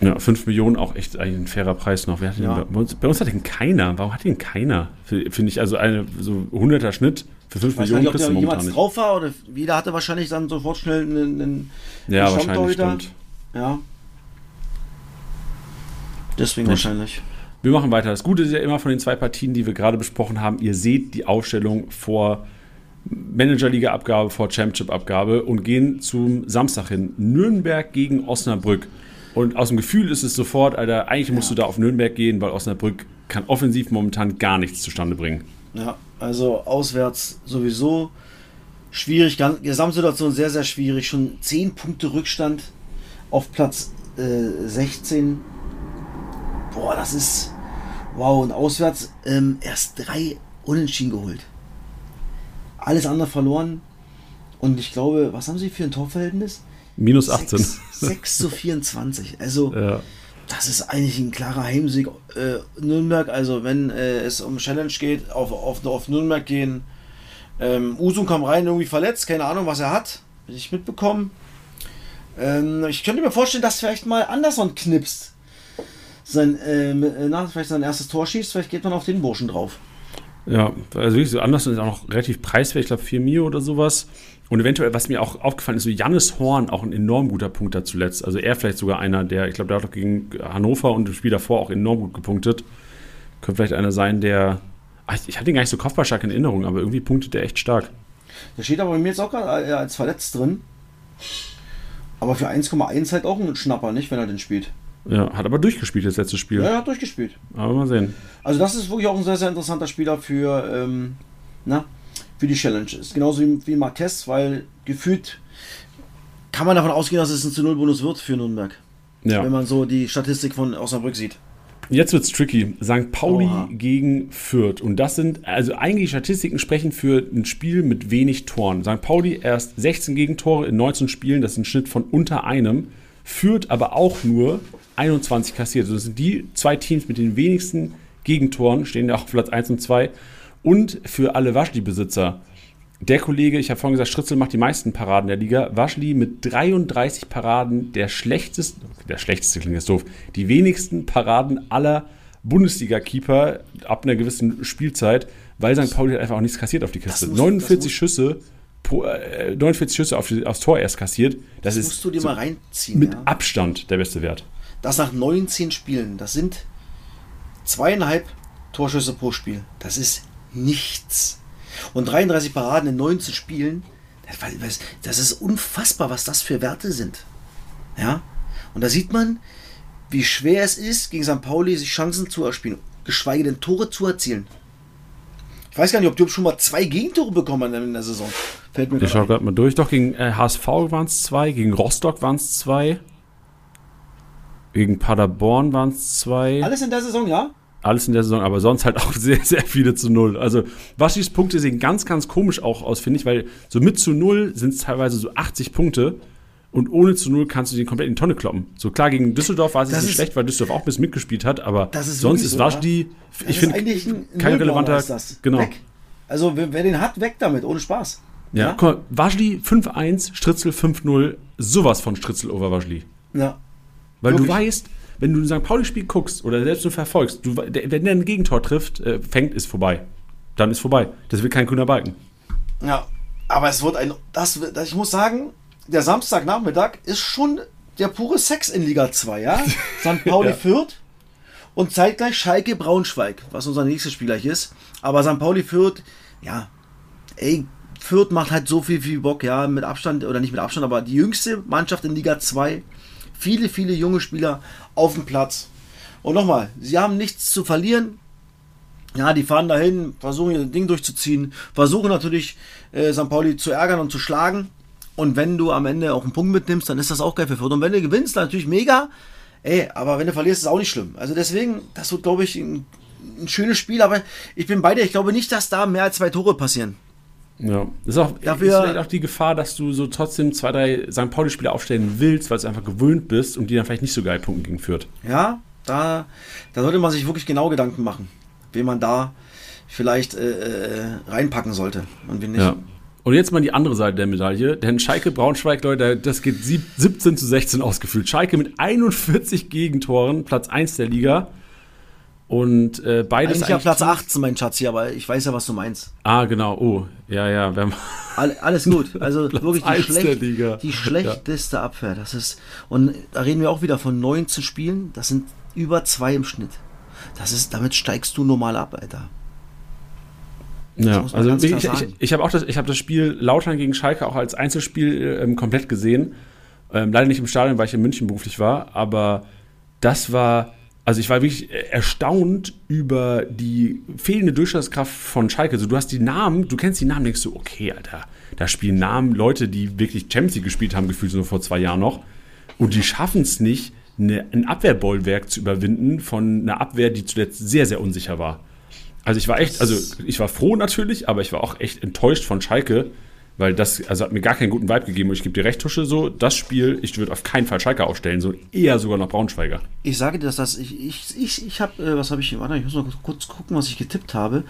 Ja, 5 Millionen auch echt ein fairer Preis noch. Wer hat den Ja. bei, uns, bei uns hat den keiner. Warum hat den keiner? Finde ich also eine so 100er Schnitt für 5 ich weiß gar Millionen nicht, ob kriegst der jemals nicht. drauf war oder jeder hatte wahrscheinlich dann sofort schnell einen, einen Ja, einen wahrscheinlich stimmt. Ja. Deswegen Gut. wahrscheinlich. Wir machen weiter. Das Gute ist ja immer von den zwei Partien, die wir gerade besprochen haben, ihr seht die Aufstellung vor Managerliga-Abgabe, vor Championship-Abgabe und gehen zum Samstag hin. Nürnberg gegen Osnabrück. Und aus dem Gefühl ist es sofort, Alter, eigentlich musst du da auf Nürnberg gehen, weil Osnabrück kann offensiv momentan gar nichts zustande bringen. Ja, also auswärts sowieso schwierig. Gesamtsituation sehr, sehr schwierig. Schon 10 Punkte Rückstand auf Platz äh, 16. Boah, das ist. Wow, und auswärts ähm, erst drei Unentschieden geholt. Alles andere verloren. Und ich glaube, was haben sie für ein Torverhältnis? Minus 18. 6, 6 zu 24. Also, Ja. das ist eigentlich ein klarer Heimsieg. Äh, Nürnberg, also wenn äh, es um Challenge geht, auf, auf, auf Nürnberg gehen. Ähm, Usun kam rein, irgendwie verletzt, keine Ahnung, was er hat. Will ich mitbekommen. Ähm, ich könnte mir vorstellen, dass vielleicht mal Anderson knipst. Sein, ähm, äh, nach, vielleicht sein erstes Tor schießt, vielleicht geht man auf den Burschen drauf. Ja, also wirklich so anders ist auch noch relativ preiswert, ich glaube 4 Mio oder sowas. Und eventuell, was mir auch aufgefallen ist, so Jannis Horn auch ein enorm guter Punkt da zuletzt. Also er vielleicht sogar einer, der, ich glaube, der hat doch gegen Hannover und im Spiel davor auch enorm gut gepunktet. Könnte vielleicht einer sein, der. Ach, ich hatte ihn gar nicht so kopfballstark in Erinnerung, aber irgendwie punktet der echt stark. Der steht aber bei mir jetzt auch gerade äh, als verletzt drin. Aber für 1,1 halt auch ein Schnapper, nicht, wenn er den spielt. Ja, hat aber durchgespielt das letzte Spiel. Ja, er hat durchgespielt. Aber mal sehen. Also das ist wirklich auch ein sehr, sehr interessanter Spieler für, ähm, na, für die Challenge. Ist genauso wie, wie Marquez, weil gefühlt kann man davon ausgehen, dass es ein zu Null Bonus wird für Nürnberg. Ja. Wenn man so die Statistik von Osnabrück sieht. Jetzt wird's tricky. St. Pauli Oha. gegen Fürth. Und das sind, also eigentlich Statistiken sprechen für ein Spiel mit wenig Toren. St. Pauli erst 16 Gegentore in 19 Spielen, das ist ein Schnitt von unter einem. Fürth aber auch nur 21 kassiert. Also das sind die zwei Teams mit den wenigsten Gegentoren, stehen ja auch auf Platz 1 und 2. Und für alle Waschli-Besitzer, der Kollege, ich habe vorhin gesagt, Stritzel macht die meisten Paraden der Liga. Waschli mit 33 Paraden, der schlechteste, der schlechteste klingt jetzt doof, die wenigsten Paraden aller Bundesliga-Keeper ab einer gewissen Spielzeit, weil St. Pauli hat einfach auch nichts kassiert auf die Kiste. Muss- 49 das muss- Schüsse, pro, äh, 49 Schüsse auf die, aufs Tor erst kassiert. Das, Das ist musst du dir so mal reinziehen. mit ja. Abstand der beste Wert. Das nach 19 Spielen. Das sind zweieinhalb Torschüsse pro Spiel. Das ist nichts. Und 33 Paraden in 19 Spielen. das- ist unfassbar, was das für Werte sind. Ja. Und da sieht man, wie schwer es ist, gegen St. Pauli sich Chancen zu erspielen, geschweige denn Tore zu erzielen. Ich weiß gar nicht, ob die schon mal zwei Gegentore bekommen haben in der Saison. Fällt mir Ich schaue gerade mal durch. Doch, gegen äh, HSV waren es zwei, gegen Rostock waren es zwei, gegen Paderborn waren es zwei. Alles in der Saison, ja? Alles in der Saison, aber sonst halt auch sehr, sehr viele zu null. Also Waschis Punkte sehen ganz, ganz komisch auch aus, finde ich, weil so mit zu null sind es teilweise so 80 Punkte und ohne zu null kannst du den komplett in die Tonne kloppen. So klar, gegen Düsseldorf war es nicht ist- schlecht, weil Düsseldorf auch ein bisschen mitgespielt hat, aber Das ist sonst ist Das ich finde, kein relevanter, genau. Weg. Also wer, wer den hat, weg damit, ohne Spaß. Ja, guck mal, Waschli 5-1, Stritzel 5-0, sowas von Stritzel over Waschli. Ja. Weil Wirklich? du weißt, wenn du ein St. Pauli-Spiel guckst oder selbst du verfolgst, du, der, wenn der ein Gegentor trifft, äh, fängt, ist vorbei. Dann ist vorbei. Das wird kein grüner Balken. Ja. Aber es wird ein. Das, wird- ich muss sagen, der Samstagnachmittag ist schon der pure Sex in Liga 2, ja? St. Pauli Ja. Fürth und zeitgleich Schalke Braunschweig, was unser nächstes Spiel gleich ist. Aber St. Pauli Fürth, ja, ey, Fürth macht halt so viel, viel Bock, ja, mit Abstand, oder nicht mit Abstand, aber die jüngste Mannschaft in Liga 2. Viele, viele junge Spieler auf dem Platz. Und nochmal, sie haben nichts zu verlieren. Ja, die fahren dahin, versuchen ihr Ding durchzuziehen, versuchen natürlich äh, St. Pauli zu ärgern und zu schlagen. Und wenn du am Ende auch einen Punkt mitnimmst, dann ist das auch geil für Fürth. Und wenn du gewinnst, natürlich mega. Ey, aber wenn du verlierst, ist auch nicht schlimm. Also deswegen, das wird, glaube ich, ein, ein schönes Spiel. Aber ich bin bei dir. Ich glaube nicht, dass da mehr als zwei Tore passieren. Ja. Das ist auch, Dafür- ist vielleicht auch die Gefahr, dass du so trotzdem zwei, drei St. Pauli-Spieler aufstellen willst, weil du einfach gewöhnt bist und die dann vielleicht nicht so geil punkten gegen Fürth. Ja, da, da sollte man sich wirklich genau Gedanken machen, wen man da vielleicht äh, äh, reinpacken sollte und wen nicht. Ja. Und jetzt mal die andere Seite der Medaille, denn Schalke Braunschweig, Leute, das geht sieb- 17 zu 16 ausgefüllt. Schalke mit 41 Gegentoren, Platz 1 der Liga. Und äh, beides Eigentlich ja Platz Teams- 18, mein Schatz hier, aber ich weiß ja, was du meinst. Ah, genau. Oh, ja, ja. All, alles gut. Also wirklich die, schlecht, die schlechteste Abwehr. Das ist, und da reden wir auch wieder von 19 Spielen. Das sind über zwei im Schnitt. Das ist, damit steigst du normal ab, Alter. ja, also ich, ich, ich habe auch das, ich habe das Spiel Lautern gegen Schalke auch als Einzelspiel ähm, komplett gesehen. Ähm, leider nicht im Stadion, weil ich in München beruflich war, aber das war, also ich war wirklich erstaunt über die fehlende Durchschlagskraft von Schalke. Also du hast die Namen, du kennst die Namen, denkst du, okay, Alter, da spielen Namen Leute, die wirklich Champions League gespielt haben, gefühlt so vor zwei Jahren noch. Und die schaffen es nicht, eine, ein Abwehrbollwerk zu überwinden von einer Abwehr, die zuletzt sehr, sehr unsicher war. Also ich war echt, also ich war froh natürlich, aber ich war auch echt enttäuscht von Schalke, Weil das, also hat mir gar keinen guten Vibe gegeben. Und ich gebe dir recht, Tusche, so, das Spiel, ich würde auf keinen Fall Schalke aufstellen, so eher sogar noch Braunschweiger. Ich sage dir, dass das, ich, ich, ich, ich habe, äh, was habe ich, warte, ich muss noch kurz gucken, was ich getippt habe.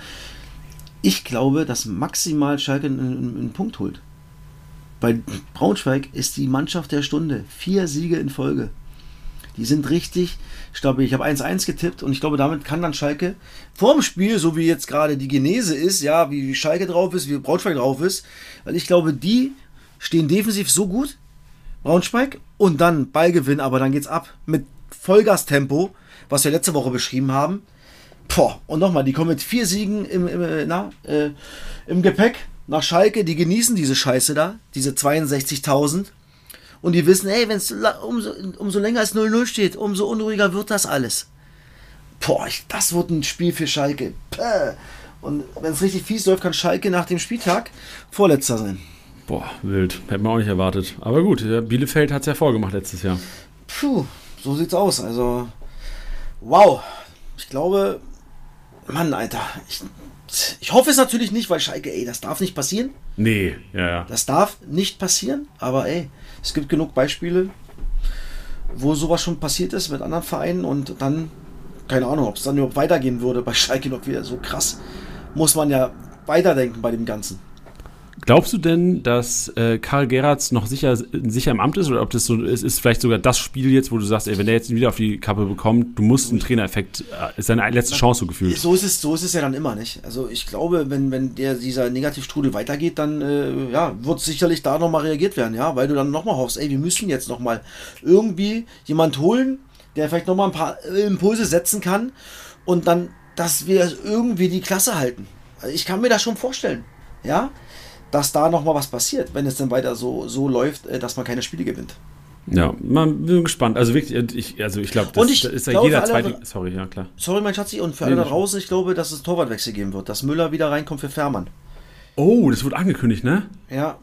Ich glaube, dass maximal Schalke einen, einen, Punkt holt. Bei Braunschweig ist die Mannschaft der Stunde. Vier Siege in Folge. Die sind richtig stabil. Ich habe 1-1 getippt und ich glaube, damit kann dann Schalke vorm Spiel, so wie jetzt gerade die Genese ist, ja, wie Schalke drauf ist, wie Braunschweig drauf ist, weil ich glaube, die stehen defensiv so gut, Braunschweig, und dann Ballgewinn, aber dann geht's ab mit Vollgastempo, was wir letzte Woche beschrieben haben. Boah, und nochmal, die kommen mit vier Siegen im, im, na, äh, im Gepäck nach Schalke, die genießen diese Scheiße da, diese 62.000 und die wissen, ey, wenn es umso, umso länger als 0-0 steht, umso unruhiger wird das alles. Boah, ich, das wird ein Spiel für Schalke. Päh. Und wenn es richtig fies läuft, kann Schalke nach dem Spieltag Vorletzter sein. Boah, wild. Hätte man auch nicht erwartet. Aber gut, Bielefeld hat es ja vorgemacht letztes Jahr. Puh, so sieht's aus. Also, wow. Ich glaube, Mann, Alter. Ich, ich hoffe es natürlich nicht, weil Schalke, ey, das darf nicht passieren. Nee, ja, ja. Das darf nicht passieren, aber ey, es gibt genug Beispiele, wo sowas schon passiert ist mit anderen Vereinen und dann, keine Ahnung, ob es dann überhaupt weitergehen würde bei Schalke noch wieder so krass. Muss man ja weiterdenken bei dem Ganzen. Glaubst du denn, dass äh, Karl Geratz noch sicher, sicher im Amt ist oder ob das so ist, ist vielleicht sogar das Spiel jetzt, wo du sagst, ey, wenn der jetzt wieder auf die Kappe bekommt, du musst einen Trainereffekt, äh, ist seine letzte Chance so gefühlt. So ist es, so ist es ja dann immer nicht. Also ich glaube, wenn, wenn der, dieser Negativstrudel weitergeht, dann äh, ja, wird sicherlich da nochmal reagiert werden, ja, weil du dann nochmal hoffst, ey, wir müssen jetzt nochmal irgendwie jemand holen, der vielleicht nochmal ein paar Impulse setzen kann und dann, dass wir irgendwie die Klasse halten. Also ich kann mir das schon vorstellen, ja dass da nochmal was passiert, wenn es dann weiter so, so läuft, äh, dass man keine Spiele gewinnt. Ja, man bin gespannt. Also wirklich, äh, ich, also ich glaube, das, ich ist ja jeder zweite. Sorry, ja klar. Sorry, mein Schatzi, und für alle da draußen, ich glaube, dass es Torwartwechsel geben wird, dass Müller wieder reinkommt für Fährmann. Oh, das wird angekündigt, ne? Ja.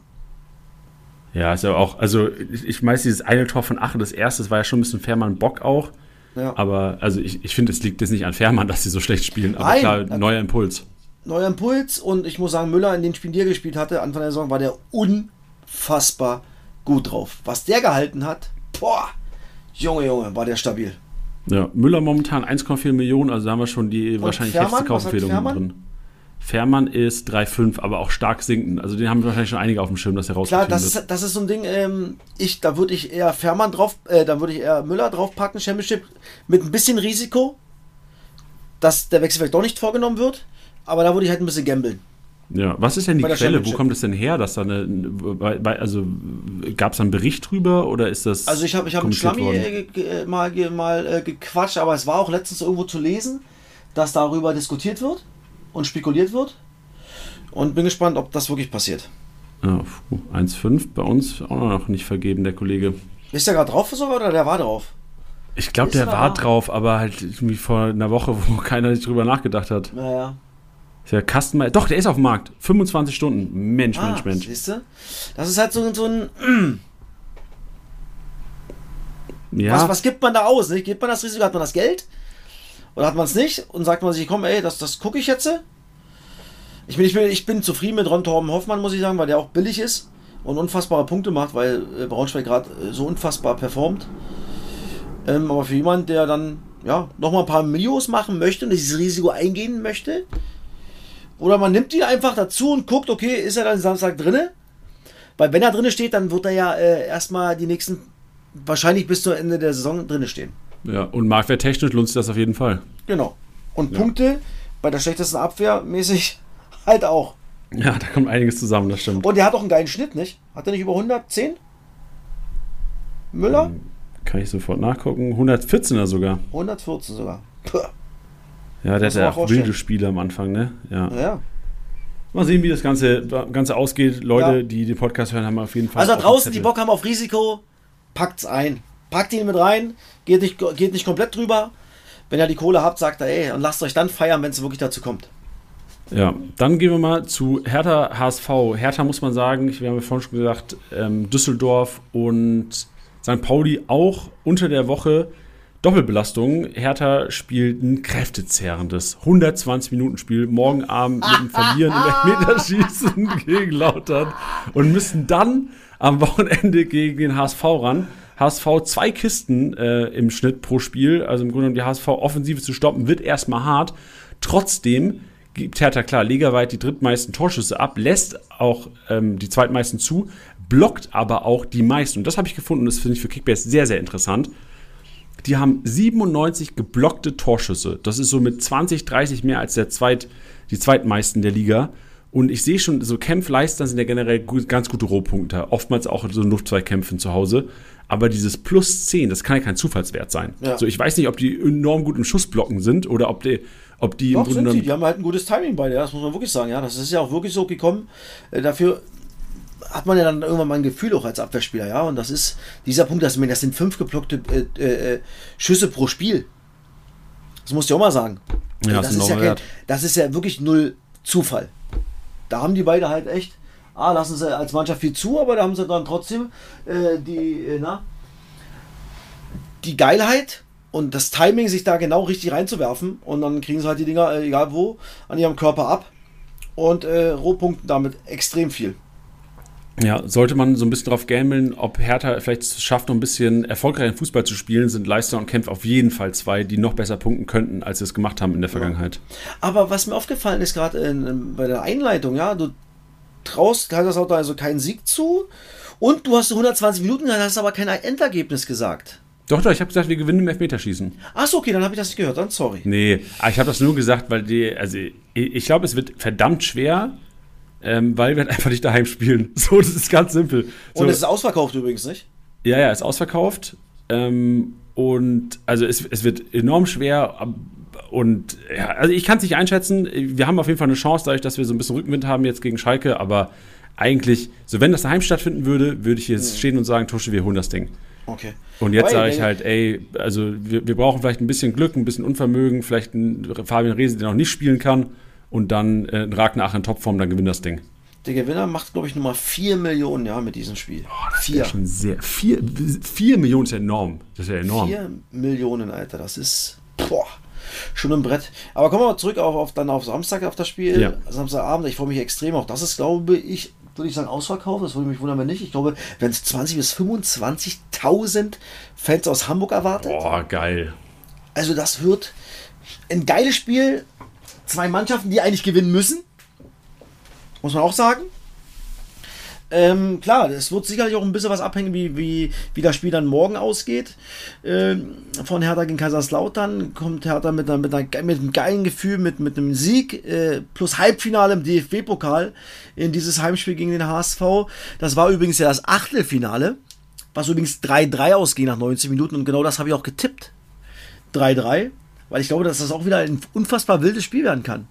Ja, ist ja auch, also ich, ich weiß, dieses eine Tor von Ache, das erste, das war ja schon ein bisschen Fährmann-Bock auch. Ja. Aber also ich, ich finde, es liegt jetzt nicht an Fährmann, dass sie so schlecht spielen, aber Nein, klar, neuer Impuls neuer Impuls und ich muss sagen, Müller in den Spielen, die er gespielt hatte, Anfang der Saison, war der unfassbar gut drauf. Was der gehalten hat, boah, Junge, Junge, war der stabil. Ja, Müller momentan 1,4 Millionen, also da haben wir schon die und wahrscheinlich Fährmann, heftigste Kaufempfehlung drin. Fährmann ist 3,5, aber auch stark sinken. Also den haben wahrscheinlich schon einige auf dem Schirm, dass er rauskommt. Klar, das ist, das ist so ein Ding, ähm, ich, da würde ich eher Fährmann drauf, äh, da würde ich eher Müller draufpacken, Championship, mit ein bisschen Risiko, dass der Wechsel vielleicht doch nicht vorgenommen wird. Aber da würde ich halt ein bisschen gambeln. Ja, was ist denn die Quelle? Wo kommt es denn her, dass da eine, also gab es da einen Bericht drüber oder ist das? Also ich habe ich hab mit Schlammi äh, mal, mal äh, gequatscht, aber es war auch letztens irgendwo zu lesen, dass darüber diskutiert wird und spekuliert wird und bin gespannt, ob das wirklich passiert. Ja, 1,5 bei uns auch noch nicht vergeben, der Kollege. Ist der gerade drauf sogar oder der war drauf? Ich glaube, der war drauf, aber halt irgendwie vor einer Woche, wo keiner sich drüber nachgedacht hat. Naja. Ja Customer. Doch, der ist auf dem Markt. 25 Stunden. Mensch, ah, Mensch, Mensch. Siehst du? Das ist halt so, so ein. ja. Was, was gibt man da aus? Nicht? Gibt man das Risiko? Hat man das Geld? Oder hat man es nicht? Und sagt man sich, komm, ey, das, das gucke ich jetzt. Ich bin, ich, bin, ich bin zufrieden mit Ron Torben Hoffmann, muss ich sagen, weil der auch billig ist und unfassbare Punkte macht, weil äh, Braunschweig gerade äh, so unfassbar performt. Ähm, aber für jemanden, der dann ja, nochmal ein paar Millios machen möchte und dieses Risiko eingehen möchte, oder man nimmt ihn einfach dazu und guckt, okay, ist er dann Samstag drinne? Weil wenn er drinne steht, dann wird er ja äh, erstmal die nächsten, wahrscheinlich bis zum Ende der Saison drinne stehen. Ja, und marktwerttechnisch lohnt sich das auf jeden Fall. Genau. Und ja. Punkte bei der schlechtesten Abwehr mäßig halt auch. Ja, da kommt einiges zusammen, das stimmt. Und er hat auch einen geilen Schnitt, nicht? Hat er nicht über 110? Müller? Ähm, kann ich sofort nachgucken. 114er sogar. 114 sogar. Puh. Ja, der hat ja auch wilde Spiele am Anfang, ne? Ja. ja. Mal sehen, wie das Ganze, Ganze ausgeht. Leute, ja. die den Podcast hören, haben auf jeden Fall. Also da draußen, die Bock haben auf Risiko, packt's ein. Packt ihn mit rein, geht nicht, geht nicht komplett drüber. Wenn ihr die Kohle habt, sagt er, ey, und lasst euch dann feiern, wenn es wirklich dazu kommt. Ja, dann gehen wir mal zu Hertha HSV. Hertha muss man sagen, wir haben ja vorhin schon gesagt, ähm, Düsseldorf und St. Pauli auch unter der Woche Doppelbelastung. Hertha spielt ein kräftezehrendes 120-Minuten-Spiel morgen Abend mit dem Verlieren im Elfmeterschießen gegen Lautern und müssen dann am Wochenende gegen den HSV ran. HSV zwei Kisten äh, im Schnitt pro Spiel, also im Grunde genommen die HSV-Offensive zu stoppen, wird erstmal hart. Trotzdem gibt Hertha klar ligaweit die drittmeisten Torschüsse ab, lässt auch ähm, die zweitmeisten zu, blockt aber auch die meisten. Und das habe ich gefunden, das finde ich für Kickbase sehr, sehr interessant. Die haben 97 geblockte Torschüsse. Das ist so mit 20, 30 mehr als der Zweit, die zweitmeisten der Liga. Und ich sehe schon, so Kämpfleister sind ja generell gut, ganz gute Rohpunkte. Oftmals auch in so Luftzweikämpfen zu Hause. Aber dieses Plus 10, das kann ja kein Zufallswert sein. Ja. So, ich weiß nicht, ob die enorm gut im Schussblocken sind oder ob die, ob die Doch, im Grunde. Die haben halt ein gutes Timing bei der, das muss man wirklich sagen. Ja, das ist ja auch wirklich so gekommen. Äh, dafür hat man ja dann irgendwann mal ein Gefühl auch als Abwehrspieler, ja. Und das ist dieser Punkt, dass das sind fünf geblockte äh, äh, Schüsse pro Spiel. Das musst du ja auch mal sagen. Ja, das, ist ja kein, das ist ja wirklich null Zufall. Da haben die beide halt echt, ah, lassen sie als Mannschaft viel zu, aber da haben sie dann trotzdem äh, die, äh, na, die Geilheit und das Timing, sich da genau richtig reinzuwerfen. Und dann kriegen sie halt die Dinger, äh, egal wo, an ihrem Körper ab und äh, rohpunkten damit extrem viel. Ja, sollte man so ein bisschen drauf gambeln, ob Hertha vielleicht schafft, noch ein bisschen erfolgreichen Fußball zu spielen, sind Leister und Kempf auf jeden Fall zwei, die noch besser punkten könnten, als sie es gemacht haben in der Vergangenheit. Aber was mir aufgefallen ist gerade bei der Einleitung, ja, du traust Kaiserslautern also keinen Sieg zu und du hast 120 Minuten, dann hast du aber kein Endergebnis gesagt. Doch, doch, ich habe gesagt, wir gewinnen im Elfmeterschießen. Achso, okay, dann habe ich das nicht gehört, dann sorry. Nee, aber ich habe das nur gesagt, weil die, also ich, ich glaube, es wird verdammt schwer, ähm, weil wir halt einfach nicht daheim spielen. So, das ist ganz simpel. So. Und es ist ausverkauft übrigens, nicht? Ja, ja, ist ausverkauft. Ähm, und also es, es wird enorm schwer. Und ja, also ich kann es nicht einschätzen. Wir haben auf jeden Fall eine Chance, dadurch, dass wir so ein bisschen Rückenwind haben jetzt gegen Schalke. Aber eigentlich, so wenn das daheim stattfinden würde, würde ich jetzt mhm. stehen und sagen, Tusche, wir holen das Ding. Okay. Und jetzt sage ich halt, ey, also wir, wir, brauchen vielleicht ein bisschen Glück, ein bisschen Unvermögen, vielleicht einen Fabian Rehse, der noch nicht spielen kann und dann äh, Ragnach in Topform, dann gewinnt das Ding. Der Gewinner macht, glaube ich, nochmal 4 Millionen ja, mit diesem Spiel. Oh, das vier. ist schon sehr. 4, 4 Millionen ist ja enorm. Das ist ja enorm. 4 Millionen, Alter. Das ist. Boah, schon ein Brett. Aber kommen wir mal zurück auf, auf, dann auf Samstag auf das Spiel. Ja. Samstagabend. Ich freue mich extrem. Auch das ist, glaube ich, würde ich sagen, ausverkauft. Das würde mich wundern, wenn nicht. Ich glaube, wenn es 20 bis 25.000 Fans aus Hamburg erwartet. Boah, geil. Also, das wird ein geiles Spiel zwei Mannschaften, die eigentlich gewinnen müssen. Muss man auch sagen. Ähm, klar, es wird sicherlich auch ein bisschen was abhängen, wie, wie, wie das Spiel dann morgen ausgeht. Ähm, von Hertha gegen Kaiserslautern kommt Hertha mit, einer, mit, einer, mit einem geilen Gefühl, mit, mit einem Sieg äh, plus Halbfinale im DFB-Pokal in dieses Heimspiel gegen den HSV. Das war übrigens ja das Achtelfinale, was übrigens 3-3 ausging nach 90 Minuten und genau das habe ich auch getippt. 3-3. Weil ich glaube, dass das auch wieder ein unfassbar wildes Spiel werden kann.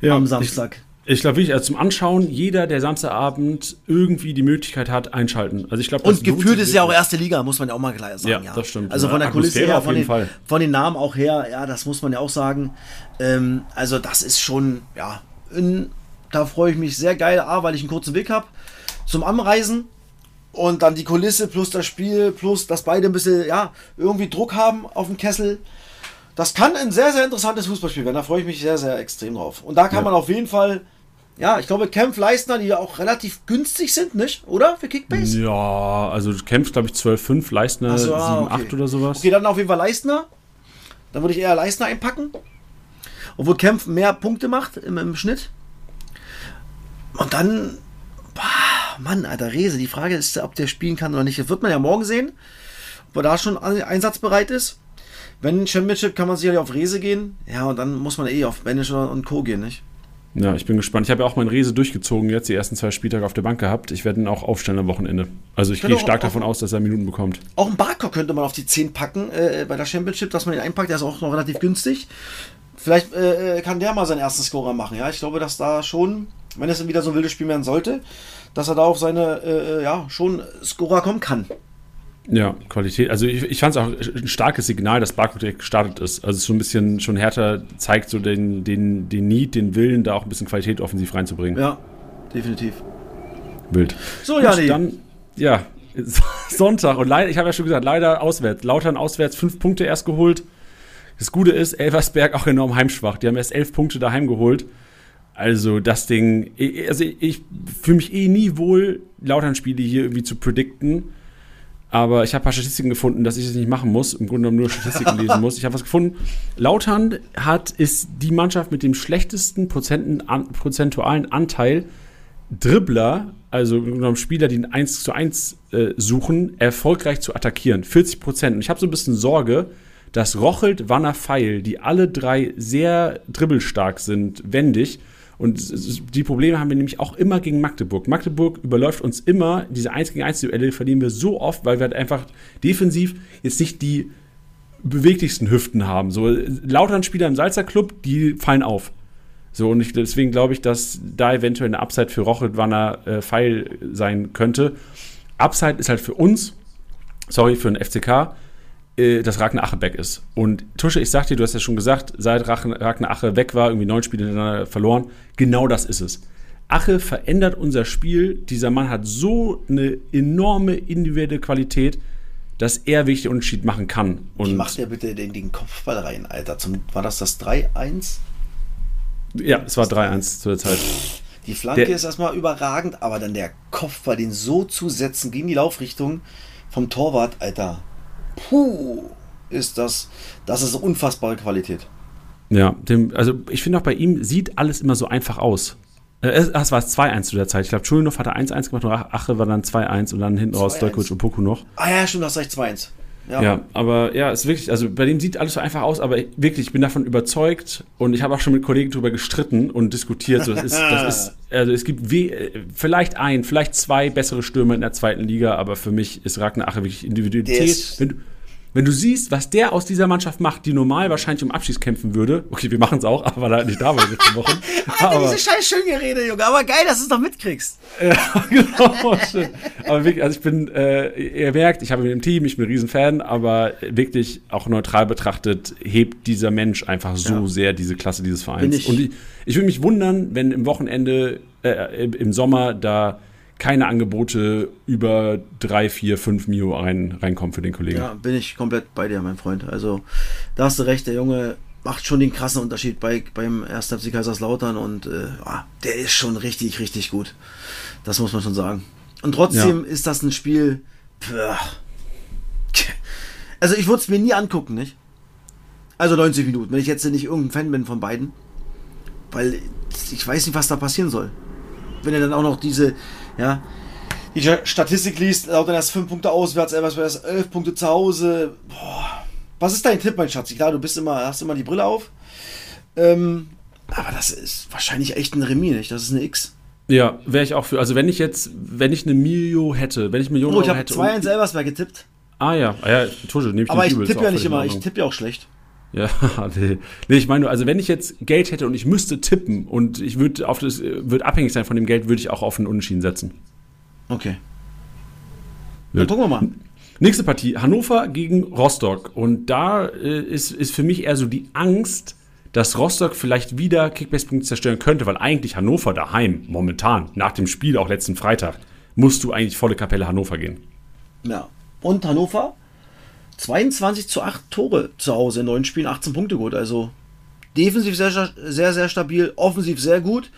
Ja, am Samstag. Ich, ich glaube wirklich, also zum Anschauen, jeder, der Samstagabend irgendwie die Möglichkeit hat, einschalten. Also ich glaube, Und gefühlt ist ja auch erste Liga, muss man ja auch mal gleich sagen. Ja, ja. das stimmt. Also von der Kulisse her, von den, von den, Namen auch her, ja, das muss man ja auch sagen. Ähm, also das ist schon, ja, in, da freue ich mich sehr geil, A, weil ich einen kurzen Weg habe zum Anreisen und dann die Kulisse plus das Spiel plus dass beide ein bisschen, ja, irgendwie Druck haben auf dem Kessel. Das kann ein sehr, sehr interessantes Fußballspiel werden. Da freue ich mich sehr, sehr extrem drauf. Und da kann ja. man auf jeden Fall, ja, ich glaube, Kempf Leistner, die ja auch relativ günstig sind, nicht? Oder? Für Kickbase? Ja, also Kempf, glaube ich, 12,5, Leistner so, ah, 7,8 okay. oder sowas. Okay, dann auf jeden Fall Leistner. Dann würde ich eher Leistner einpacken. Obwohl Kempf mehr Punkte macht im, im Schnitt. Und dann Mann, alter Rese. Die Frage ist, ob der spielen kann oder nicht. Das wird man ja morgen sehen, ob er da schon einsatzbereit ist. Wenn Championship kann man sicherlich auf Rese gehen. Ja, und dann muss man eh auf Manager und Co. gehen, nicht? Ja, ich bin gespannt. Ich habe ja auch meinen Rese durchgezogen, jetzt die ersten zwei Spieltage auf der Bank gehabt. Ich werde ihn auch aufstellen am Wochenende. Also ich gehe stark auch, davon aus, dass er Minuten bekommt. Auch ein Barker könnte man auf die 10 packen äh, bei der Championship, dass man ihn einpackt. Der ist auch noch relativ günstig. Vielleicht äh, kann der mal seinen ersten Scorer machen. Ja, ich glaube, dass da schon wenn es wieder so ein wildes Spiel werden sollte, dass er da auf seine, äh, äh, ja, schon Scorer kommen kann. Ja, Qualität. Also ich, ich fand es auch ein starkes Signal, dass Barco direkt gestartet ist. Also es ist schon ein bisschen schon härter, zeigt so den, den, den Need, den Willen, da auch ein bisschen Qualität offensiv reinzubringen. Ja, definitiv. Wild. So, ja, dann, ja, Sonntag und leider, ich habe ja schon gesagt, leider auswärts. Lautern auswärts fünf Punkte erst geholt. Das Gute ist, Elversberg auch enorm heimschwach. Die haben erst elf Punkte daheim geholt. Also das Ding, also ich fühle mich eh nie wohl, Lautern-Spiele hier irgendwie zu predikten. Aber ich habe ein paar Statistiken gefunden, dass ich das nicht machen muss. Im Grunde genommen nur Statistiken lesen muss. Ich habe was gefunden. Lautern hat, ist die Mannschaft mit dem schlechtesten Prozenten, an, prozentualen Anteil Dribbler, also im Grunde genommen Spieler, die ein 1 zu 1 äh, suchen, erfolgreich zu attackieren. 40 Prozent. Und ich habe so ein bisschen Sorge, dass Rochelt, Wanner, Feil, die alle drei sehr dribbelstark sind, wendig, und die Probleme haben wir nämlich auch immer gegen Magdeburg. Magdeburg überläuft uns immer, diese 1 gegen 1 Duelle verlieren wir so oft, weil wir halt einfach defensiv jetzt nicht die beweglichsten Hüften haben. So Lautern-Spieler im Salzer Club, die fallen auf. So, und ich, deswegen glaube ich, dass da eventuell eine Upside für Rochelt Wanner äh, Pfeil sein könnte. Upside ist halt für uns, sorry, für den FCK, äh, dass Ragnar Ache weg ist. Und Tusche, ich sag dir, du hast ja schon gesagt, seit Ragnar Ache weg war, irgendwie neun Spiele hintereinander verloren, genau das ist es. Ache verändert unser Spiel. Dieser Mann hat so eine enorme individuelle Qualität, dass er wirklich den Unterschied machen kann. Und Wie macht er bitte den, den Kopfball rein, Alter? Zum, war das das 3-1? Ja, es war 3-1 zu der Zeit. Die Flanke der, ist erstmal überragend, aber dann der Kopfball, den so zu setzen gegen die Laufrichtung vom Torwart, Alter puh, ist das, das ist unfassbare Qualität. Ja, dem, also ich finde auch bei ihm sieht alles immer so einfach aus. Äh, es war 2-1 zu der Zeit. Ich glaube, Schulenhoff hatte 1-1 gemacht und Ache war dann 2-1 und dann hinten raus Stojkovic und Poku noch. Ah ja, stimmt, hast recht, 2-1. Ja. ja. aber ja, es ist wirklich, also bei dem sieht alles so einfach aus, aber wirklich, ich bin davon überzeugt und ich habe auch schon mit Kollegen darüber gestritten und diskutiert. So, das ist, das ist, also es gibt we vielleicht ein, vielleicht zwei bessere Stürmer in der zweiten Liga, aber für mich ist Ragnar Ache wirklich Individualität. Wenn du, wenn du siehst, was der aus dieser Mannschaft macht, die normal wahrscheinlich um Abschieß kämpfen würde, okay, wir machen es auch, aber da nicht da war in letzten Wochen. aber, diese scheiß Schöngerede, Junge, aber geil, dass du es noch mitkriegst. ja, genau, schön. Aber wirklich, also ich bin, äh, ihr merkt, ich habe mit dem Team, ich bin ein Riesenfan, aber wirklich auch neutral betrachtet, hebt dieser Mensch einfach so ja. sehr diese Klasse dieses Vereins. Ich. Und ich, ich würde mich wundern, wenn im Wochenende, äh, im Sommer da keine Angebote über 3, 4, 5 Mio rein, reinkommen für den Kollegen. Ja, bin ich komplett bei dir, mein Freund. Also, da hast du recht, der Junge macht schon den krassen Unterschied bei, beim 1. FC Kaiserslautern und äh, ah, der ist schon richtig, richtig gut. Das muss man schon sagen. Und trotzdem ja. ist das ein Spiel. Also, ich würde es mir nie angucken, nicht? Also 90 Minuten, wenn ich jetzt nicht irgendein Fan bin von beiden. Weil ich weiß nicht, was da passieren soll. Wenn er dann auch noch diese, ja, die Statistik liest, Lautern erst 5 Punkte auswärts, erst 11 Punkte zu Hause. Boah. Was ist dein Tipp, mein Schatz? Klar, du bist immer, hast immer die Brille auf. Ähm, aber das ist wahrscheinlich echt ein Remis, nicht? Das ist eine X. Ja, wäre ich auch für. Also wenn ich jetzt, wenn ich eine Milio hätte, wenn ich Millionen oh, ich habe zwei in Elversberg getippt. Ah ja, ah, ja, Tusche, nehme ich Aber ich tippe ja nicht immer, ich tippe ja auch schlecht. Ja, nee. nee, ich meine nur, also wenn ich jetzt Geld hätte und ich müsste tippen und ich würde auf das würde abhängig sein von dem Geld, würde ich auch auf einen Unentschieden setzen. Okay. Dann gucken wir mal. Nächste Partie, Hannover gegen Rostock. Und da äh, ist, ist für mich eher so die Angst, dass Rostock vielleicht wieder Kickbase-Punkte zerstören könnte, weil eigentlich Hannover daheim, momentan, nach dem Spiel, auch letzten Freitag, musst du eigentlich volle Kapelle Hannover gehen. Ja. Und Hannover 22 zu 8 Tore zu Hause in neun Spielen, 18 Punkte gut. Also defensiv sehr, sehr, sehr stabil, offensiv sehr gut.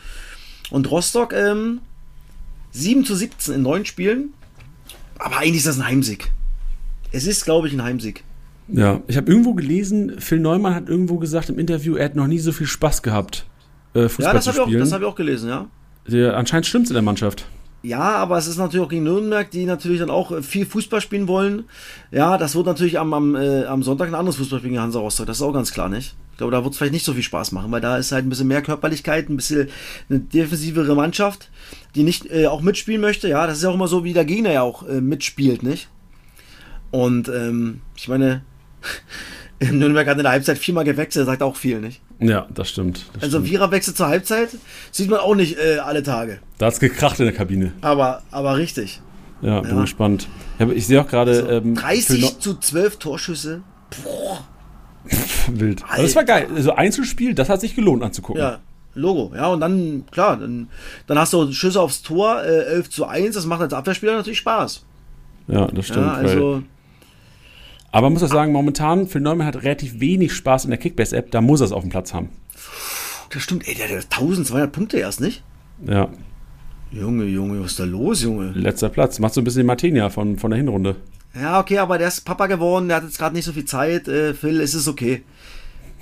Und Rostock ähm, 7 zu 17 in neun Spielen. Aber eigentlich ist das ein Heimsieg. Es ist, glaube ich, ein Heimsieg. Ja, ich habe irgendwo gelesen, Phil Neumann hat irgendwo gesagt im Interview, er hat noch nie so viel Spaß gehabt, äh, Fußball ja, das zu spielen. Ja, das habe ich auch gelesen, ja. Der, anscheinend stimmt es in der Mannschaft. Ja, aber es ist natürlich auch gegen Nürnberg, die natürlich dann auch äh, viel Fußball spielen wollen. Ja, das wird natürlich am, am, äh, am Sonntag ein anderes Fußballspiel gegen Hansa Rostock. Das ist auch ganz klar, nicht? Ich glaube, da wird es vielleicht nicht so viel Spaß machen, weil da ist halt ein bisschen mehr Körperlichkeit, ein bisschen eine defensivere Mannschaft, die nicht äh, auch mitspielen möchte. Ja, das ist ja auch immer so, wie der Gegner ja auch äh, mitspielt, nicht? Und ähm, ich meine, Nürnberg hat in der Halbzeit viermal gewechselt, sagt auch viel, nicht? Ja, das stimmt. Das also Viererwechsel zur Halbzeit sieht man auch nicht äh, alle Tage. Da hat es gekracht in der Kabine. Aber, aber richtig. Ja, bin ja. gespannt. Ich sehe auch gerade. Also ähm, 30 zu 12 Torschüsse. Boah. Wild. Aber das war geil. Also Einzelspiel, das hat sich gelohnt anzugucken. Ja, Logo. Ja, und dann, klar, dann, dann hast du Schüsse aufs Tor, äh, 11 zu 1. Das macht als Abwehrspieler natürlich Spaß. Ja, das stimmt. Ja, also, aber man muss auch sagen, momentan, Phil Neumann hat relativ wenig Spaß in der Kickbase-App, da muss er es auf dem Platz haben. das stimmt. Ey, der hat 1200 Punkte erst, nicht? Ja, Junge, Junge, was ist da los, Junge? letzter Platz. Macht so ein bisschen den Martinia von, von der Hinrunde. Ja, okay, aber der ist Papa geworden, der hat jetzt gerade nicht so viel Zeit. Äh, Phil, es ist okay.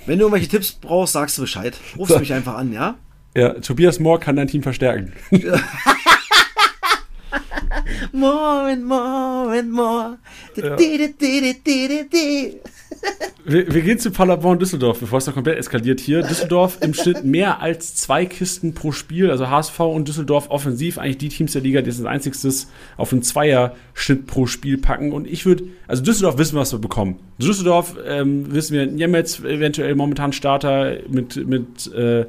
Wenn du irgendwelche Tipps brauchst, sagst du Bescheid. Rufst So. mich einfach an, ja? Ja, Tobias Moore kann dein Team verstärken. More and more and more. Ja. Wir, wir gehen zu Paderborn Düsseldorf, bevor es noch komplett eskaliert hier. Düsseldorf im Schnitt mehr als zwei Kisten pro Spiel. Also HSV und Düsseldorf offensiv, eigentlich die Teams der Liga, die das einziges auf einen Zweier-Schnitt pro Spiel packen. Und ich würde, also Düsseldorf wissen wir, was wir bekommen. Düsseldorf ähm, wissen wir, Niemetz eventuell momentan Starter mit, mit äh,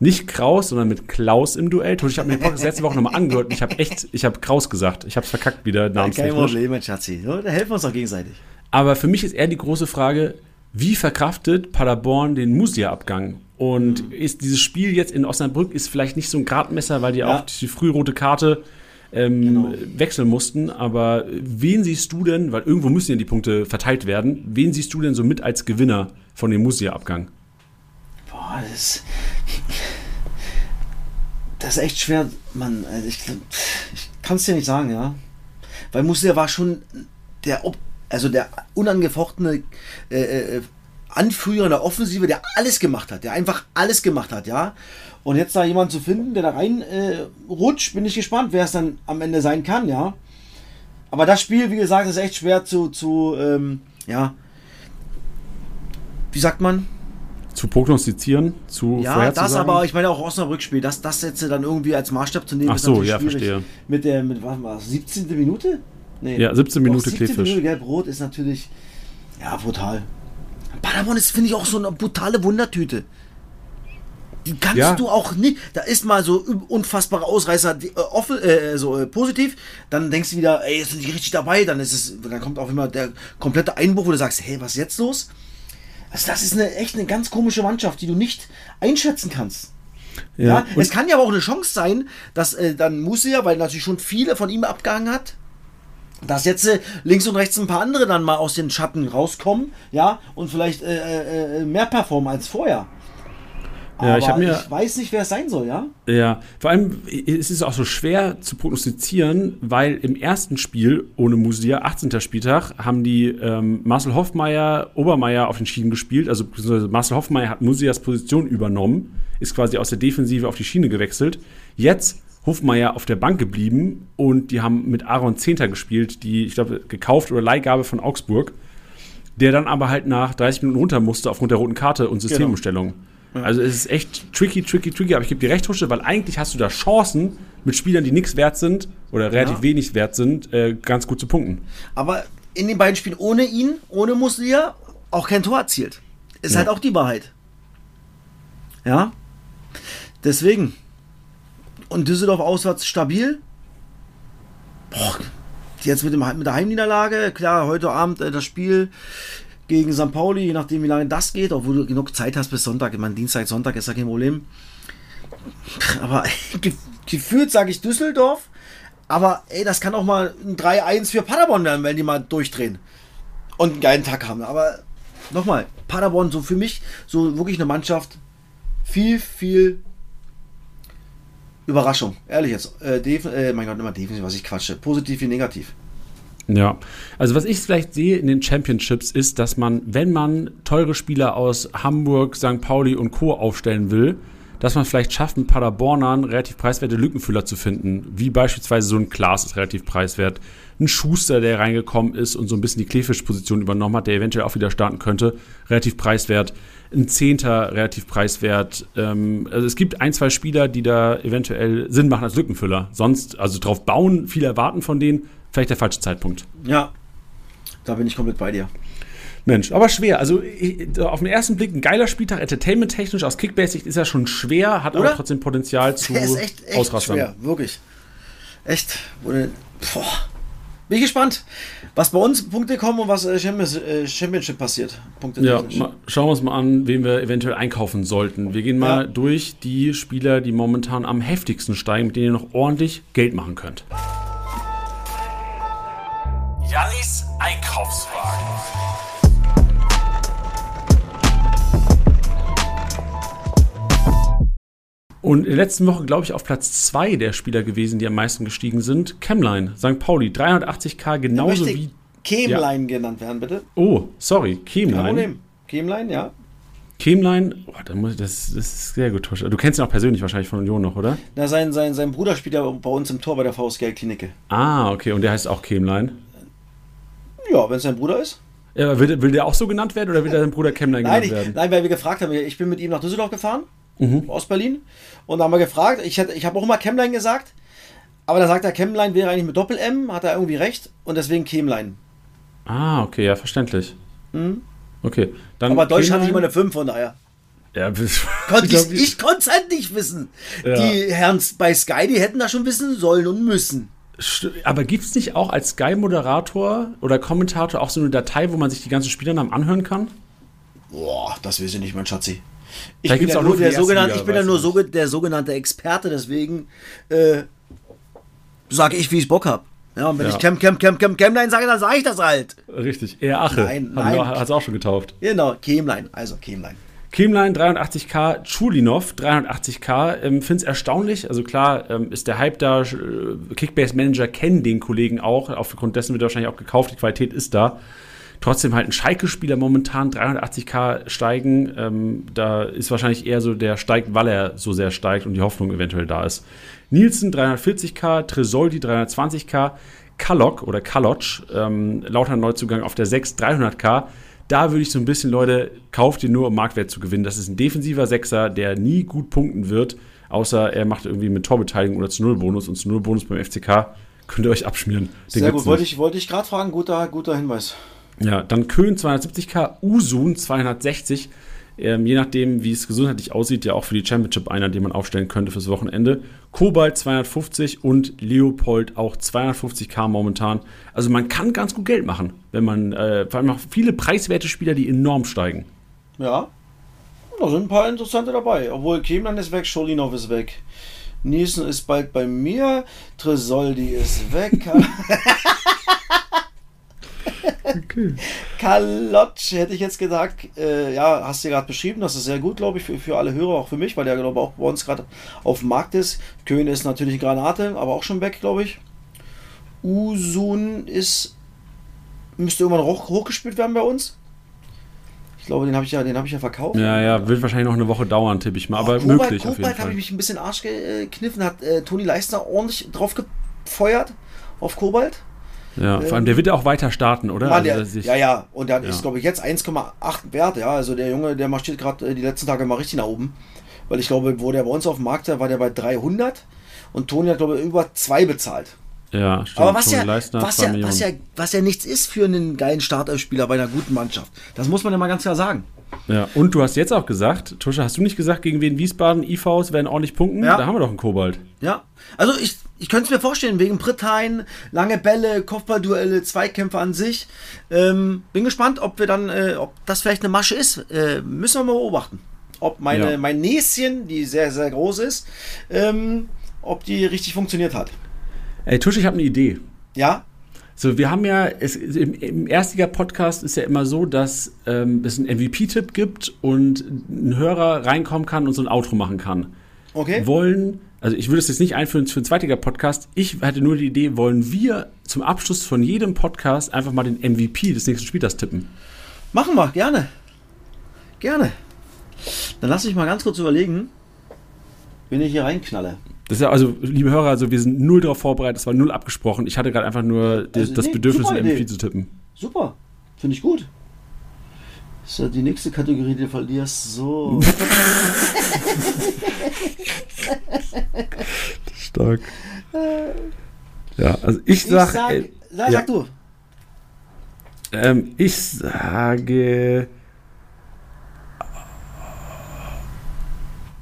nicht Kraus, sondern mit Klaus im Duell. Ich habe mir den Podcast letzte Woche nochmal angehört und ich habe echt, ich habe Kraus gesagt. Ich habe es verkackt wieder Kein namenstechnisch. Problem, mein Schatzi. Da helfen wir uns doch gegenseitig. Aber für mich ist eher die große Frage, wie verkraftet Paderborn den Musia-Abgang? Und ist dieses Spiel jetzt in Osnabrück ist vielleicht nicht so ein Gradmesser, weil die Ja. auch die frührote Karte ähm, Genau. wechseln mussten. Aber wen siehst du denn, weil irgendwo müssen ja die Punkte verteilt werden, wen siehst du denn so mit als Gewinner von dem Musia-Abgang? Boah, das ist. Das ist echt schwer, Mann. Also ich ich kann es dir nicht sagen, ja. Weil Musia war schon der, also der unangefochtene äh, äh, Anführer in der Offensive, der alles gemacht hat, der einfach alles gemacht hat, ja. Und jetzt da jemanden zu finden, der da rein äh, rutscht, bin ich gespannt, wer es dann am Ende sein kann, ja. Aber das Spiel, wie gesagt, ist echt schwer zu, zu ähm, ja, wie sagt man? Zu prognostizieren, zu Ja, das aber, ich meine auch Osnabrück-Spiel, das, das jetzt dann irgendwie als Maßstab zu nehmen, Ach so, ja, schwierig. verstehe. Mit der, mit, was war das, 17. Minute? Nee. Ja, 17 Doch, Minute 17. Kleefisch. Minute gelb-rot ist natürlich, ja, brutal. Paderborn ist, finde ich, auch so eine brutale Wundertüte. Die kannst Ja. du auch nicht. Da ist mal so unfassbare Ausreißer die, äh, offen, äh, so äh, positiv. Dann denkst du wieder, ey, jetzt sind die richtig dabei. Dann ist es, dann kommt auch immer der komplette Einbruch, wo du sagst, hey, was ist jetzt los? Also das ist eine echt eine ganz komische Mannschaft, die du nicht einschätzen kannst. Ja, Ja, es kann ja aber auch eine Chance sein, dass äh, dann Musia, weil natürlich schon viele von ihm abgehangen hat, dass jetzt äh, links und rechts ein paar andere dann mal aus den Schatten rauskommen, ja, und vielleicht äh, äh, mehr performen als vorher. Ja, ich mir- ich weiß nicht, wer es sein soll, ja? Ja, vor allem ist es auch so schwer zu prognostizieren, weil im ersten Spiel ohne Musia, 18. Spieltag, haben die ähm, Marcel Hoffmeier, Obermeier auf den Schienen gespielt. Also beziehungsweise Marcel Hoffmeier hat Musias Position übernommen, ist quasi aus der Defensive auf die Schiene gewechselt. Jetzt Hofmeier auf der Bank geblieben und die haben mit Aaron Zehnter gespielt, die, ich glaube, gekauft oder Leihgabe von Augsburg, der dann aber halt nach 30 Minuten runter musste aufgrund der roten Karte und Systemumstellung. Also es ist echt tricky, tricky, tricky, aber ich gebe dir recht, Husche, weil eigentlich hast du da Chancen mit Spielern, die nichts wert sind oder relativ Ja. wenig wert sind, äh, ganz gut zu punkten. Aber in den beiden Spielen ohne ihn, ohne Musia, auch kein Tor erzielt. Ist Ja. halt auch die Wahrheit. Ja? Deswegen. Und Düsseldorf auswärts stabil. Boah, jetzt mit, dem, mit der Heimniederlage, klar, heute Abend äh, das Spiel gegen St. Pauli, je nachdem wie lange das geht, obwohl du genug Zeit hast bis Sonntag. Ich meine, Dienstag, Sonntag ist ja kein Problem. Aber ge gefühlt sage ich Düsseldorf, aber ey, das kann auch mal ein 3-1 für Paderborn werden, wenn die mal durchdrehen und einen geilen Tag haben. Aber nochmal, Paderborn so für mich so wirklich eine Mannschaft, viel, viel Überraschung. Ehrlich jetzt. Äh, äh, mein Gott, immer defensiv, was ich quatsche. Positiv wie negativ. Ja, also was ich vielleicht sehe in den Championships ist, dass man, wenn man teure Spieler aus Hamburg, St. Pauli und Co. aufstellen will, dass man vielleicht schafft, mit Paderbornern relativ preiswerte Lückenfüller zu finden. Wie beispielsweise so ein Klaas ist relativ preiswert. Ein Schuster, der reingekommen ist und so ein bisschen die Kleefisch-Position übernommen hat, der eventuell auch wieder starten könnte, relativ preiswert. Ein Zehnter relativ preiswert. Ähm, also es gibt ein, zwei Spieler, die da eventuell Sinn machen als Lückenfüller. Sonst, also drauf bauen, viel erwarten von denen, vielleicht der falsche Zeitpunkt. Ja, da bin ich komplett bei dir. Mensch, aber schwer. Also ich, auf den ersten Blick ein geiler Spieltag, entertainment-technisch aus Kickbase-Sicht ist er schon schwer, hat Oder? aber trotzdem Potenzial zu Der ist echt, echt Ausrastern. schwer, wirklich. Echt. Wurde, boah. Bin ich gespannt, was bei uns Punkte kommen und was äh, äh, Championship passiert. Punkte Ja, schauen wir uns mal an, wen wir eventuell einkaufen sollten. Wir gehen mal Ja. durch die Spieler, die momentan am heftigsten steigen, mit denen ihr noch ordentlich Geld machen könnt. Einkaufswagen. Und in der letzten Woche, glaube ich, auf Platz 2 der Spieler gewesen, die am meisten gestiegen sind. Chemline, St. Pauli, 380k, genauso wie. Kemlein genannt werden, bitte. Oh, sorry, Kein. Problem. Kemlein, ja. Chemline, oh, da muss ich, das, das ist sehr gut. Du kennst ihn auch persönlich wahrscheinlich von Union noch, oder? Na, sein, sein, sein Bruder spielt ja bei uns im Tor bei der VSG Klinik. Ah, okay, und der heißt auch Chemline. Ja, wenn es sein Bruder ist. Ja, will, will der auch so genannt werden oder will der sein Bruder Nein, genannt ich, werden? nein, weil wir gefragt haben, ich bin mit ihm nach Düsseldorf gefahren, Mhm. aus Berlin. Und da haben wir gefragt, ich, ich habe auch immer Chemlein gesagt, aber da sagt er, Chemlein wäre eigentlich mit Doppel-M, hat er irgendwie recht, und deswegen Chemlein. Ah, okay, ja, verständlich. Okay, dann. Mhm. Aber Deutsch hatte Chemline- ich immer eine 5, von daher. Ja, Konnt ich ich konnte es halt nicht wissen. Ja. Die Herren bei Sky, die hätten das schon wissen sollen und müssen. Aber gibt es nicht auch als Sky-Moderator oder Kommentator auch so eine Datei, wo man sich die ganzen Spielernamen anhören kann? Boah, das weiß ich nicht, mein Schatzi. Ich Vielleicht bin, ja nur der sogenannte, Liga, ich bin ja nur so, der sogenannte Experte, deswegen äh, sage ich, wie ich Bock habe. Ja, und wenn Ja. ich Cam, Cam, Cam, Cam, Camline sage, dann sage ich das halt. Richtig, eher Ache. Nein, Hat nein. es auch schon getauft. Genau, Kämlein, also Kämlein. Kimlein 380k, Chulinov 380k. Ähm, Finde es erstaunlich. Also klar ähm, ist der Hype da. äh, Kickbase-Manager kennen den Kollegen auch. Aufgrund dessen wird er wahrscheinlich auch gekauft. Die Qualität ist da. Trotzdem halt ein Schalke-Spieler momentan 380k steigen. Ähm, da ist wahrscheinlich eher so, der steigt, weil er so sehr steigt und die Hoffnung eventuell da ist. Nielsen 340k, Tresoldi 320k, Kalok oder Kalotsch, ähm, lauter Neuzugang auf der 6 300k. Da würde ich so ein bisschen, Leute, kauft ihn nur, um Marktwert zu gewinnen. Das ist ein defensiver Sechser, der nie gut punkten wird, außer er macht irgendwie mit Torbeteiligung oder zu Null Bonus und zu Null Bonus beim FCK. Könnt ihr euch abschmieren. Den Sehr gut, wollte ich, wollte ich gerade fragen, guter, guter Hinweis. Ja, dann Köln 270k, Usun 260. Ähm, je nachdem, wie es gesundheitlich aussieht, ja auch für die Championship einer, den man aufstellen könnte fürs Wochenende. Kobalt 250 und Leopold auch 250k momentan. Also man kann ganz gut Geld machen, wenn man äh, vor allem auch viele preiswerte Spieler, die enorm steigen. Ja, da sind ein paar interessante dabei. Obwohl Kämlein ist weg, Scholinov ist weg. Nielsen ist bald bei mir, Tresoldi ist weg. Okay. Kalotsch hätte ich jetzt gesagt, äh, ja, hast du gerade beschrieben, das ist sehr gut, glaube ich, für, für alle Hörer, auch für mich, weil der, glaube ich, auch bei uns gerade auf dem Markt ist. Köhn ist natürlich Granate, aber auch schon weg, glaube ich. Usun ist, müsste irgendwann hoch, hochgespielt werden bei uns. Ich glaube, den habe ich, ja, den hab ich ja verkauft. Ja, ja, wird wahrscheinlich noch eine Woche dauern, tippe ich mal, aber Kobalt, möglich auf jeden Kobalt habe Fall. ich mich ein bisschen Arsch gekniffen, hat äh, Toni Leistner ordentlich drauf gefeuert auf Kobalt. Ja, vor allem, der wird ja auch weiter starten, oder? Mann, Also, der, ja, ja, und der Ja. ist, glaube ich, jetzt 1,8 wert, ja. Also der Junge, der marschiert gerade äh, die letzten Tage mal richtig nach oben. Weil ich glaube, wo der bei uns auf dem Markt war, war der bei 300 und Toni hat, glaube ich, über 2 bezahlt. Ja stimmt. Aber was ja, Leistner, was, ja, was, ja, was ja nichts ist für einen geilen Startelfspieler bei einer guten Mannschaft. Das muss man ja mal ganz klar sagen. Ja, und du hast jetzt auch gesagt, Tusche, hast du nicht gesagt, gegen wen Wiesbaden IVs werden ordentlich punkten? Ja. Da haben wir doch einen Kobalt. Ja, also ich, ich könnte es mir vorstellen, wegen Britthein, lange Bälle, Kopfballduelle, Zweikämpfe an sich. Ähm, bin gespannt, ob wir dann, äh, ob das vielleicht eine Masche ist. Äh, müssen wir mal beobachten. Ob meine, Ja. mein Näschen, die sehr, sehr groß ist, ähm, ob die richtig funktioniert hat. Ey, Tusche, ich habe eine Idee. Ja? So, wir haben ja, es, im, im Erstliga-Podcast ist ja immer so, dass ähm, es einen MVP-Tipp gibt und ein Hörer reinkommen kann und so ein Outro machen kann. Okay. Wollen, also ich würde es jetzt nicht einführen für einen Zweitliga-Podcast, ich hatte nur die Idee, wollen wir zum Abschluss von jedem Podcast einfach mal den MVP des nächsten Spielers tippen? Machen wir, gerne. Gerne. Dann lass mich mal ganz kurz überlegen, wen ich hier reinknalle. Das ist ja, also, liebe Hörer, also wir sind null darauf vorbereitet, es war null abgesprochen. Ich hatte gerade einfach nur das, Also, das nee, Bedürfnis, MVP Idee. zu tippen. Super. Finde ich gut. Das ist ja die nächste Kategorie, die du verlierst. So. Stark. Ja, also ich, Ich sag, sag, äh, sag, ja. sag du. ähm, ich sage.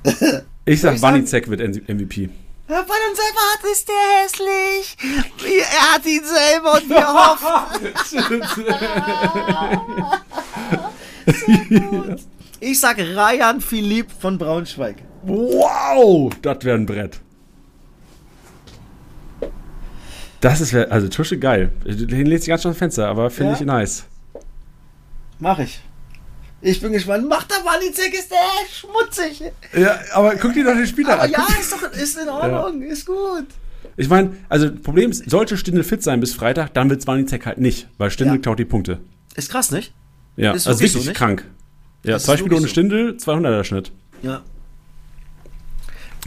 Ich sag? Banizek wird MVP. Herr Bananzepart ist der hässlich. Er hat ihn selber und wir hoffen. Ich sag Ryan Philipp von Braunschweig. Wow, das wäre ein Brett. Das ist, also Tusche geil. Den lädt sich ganz schön dem Fenster, aber finde Ja. ich nice. Mach ich. Ich bin gespannt. Macht der Walizek, ist der schmutzig. Ja, aber guck dir doch den Spieler Aber an. ja, ist doch ist in Ordnung, ist gut. Ich meine, also Problem ist, sollte Stindl fit sein bis Freitag, dann wird Zwanizek halt nicht, weil Stindl Ja. klaut die Punkte. Ist krass, nicht? Ja, Ist also wirklich so, krank. Ja, Das zwei Spiele ohne so. Stindl, 200er Schnitt. Ja.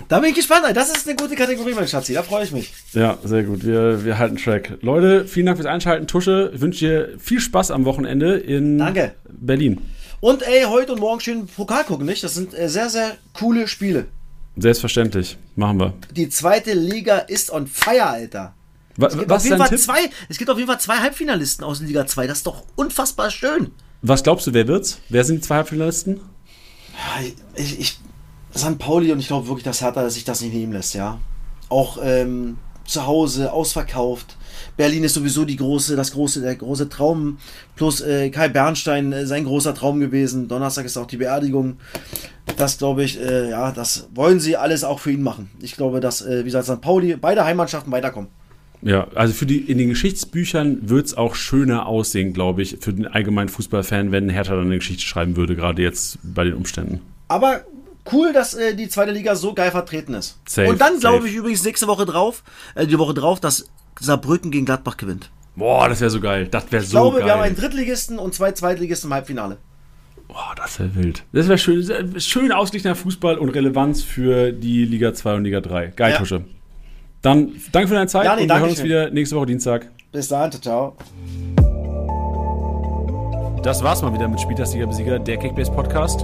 Da bin ich gespannt. Das ist eine gute Kategorie, mein Schatzi. Da freue ich mich. Ja, sehr gut. Wir, wir halten Track. Leute, vielen Dank fürs Einschalten. Tusche, ich wünsche dir viel Spaß am Wochenende in Danke. Berlin. Und ey, heute und morgen schön Pokal gucken, nicht? Das sind äh, sehr, sehr coole Spiele. Selbstverständlich. Machen wir. Die zweite Liga ist on fire, Alter. Wa- Es gibt, was, auf ist jeden Fall Tipp? zwei, es gibt auf jeden Fall zwei Halbfinalisten aus Liga 2. Das ist doch unfassbar schön. was glaubst du, wer wird's? Wer sind die zwei Halbfinalisten? Ja, Ich, ich, St. Pauli und ich glaube wirklich, dass Hertha sich das nicht nehmen lässt, ja. Auch ähm, zu Hause, ausverkauft. Berlin ist sowieso die große, das große, der große Traum. Plus äh, Kai Bernstein, äh, sein großer Traum gewesen. Donnerstag ist auch die Beerdigung. Das glaube ich, äh, ja, das wollen sie alles auch für ihn machen. Ich glaube, dass, äh, wie gesagt, St. Pauli, beide Heimatschaften weiterkommen. Ja, also für die, in den Geschichtsbüchern wird's auch schöner aussehen, glaube ich, für den allgemeinen Fußballfan, wenn Hertha dann eine Geschichte schreiben würde, gerade jetzt bei den Umständen. Aber cool, dass äh, die zweite Liga so geil vertreten ist. Safe, Und dann glaube ich übrigens nächste Woche drauf, äh, die Woche drauf, dass Saarbrücken gegen Gladbach gewinnt. Boah, das wäre so geil. Das wäre Ich so glaube, geil. wir haben einen Drittligisten und zwei Zweitligisten im Halbfinale. Boah, das wäre wild. Das wäre schön. Schön ausgeglichener Fußball und Relevanz für die Liga 2 und Liga 3. Geil, Ja. Tusche. Dann danke für deine Zeit Ja, nee, und wir hören uns schön. wieder nächste Woche Dienstag. Bis dahin, ciao. Das war's mal wieder mit Spieltagsliga-Besieger, der Kickbase Podcast.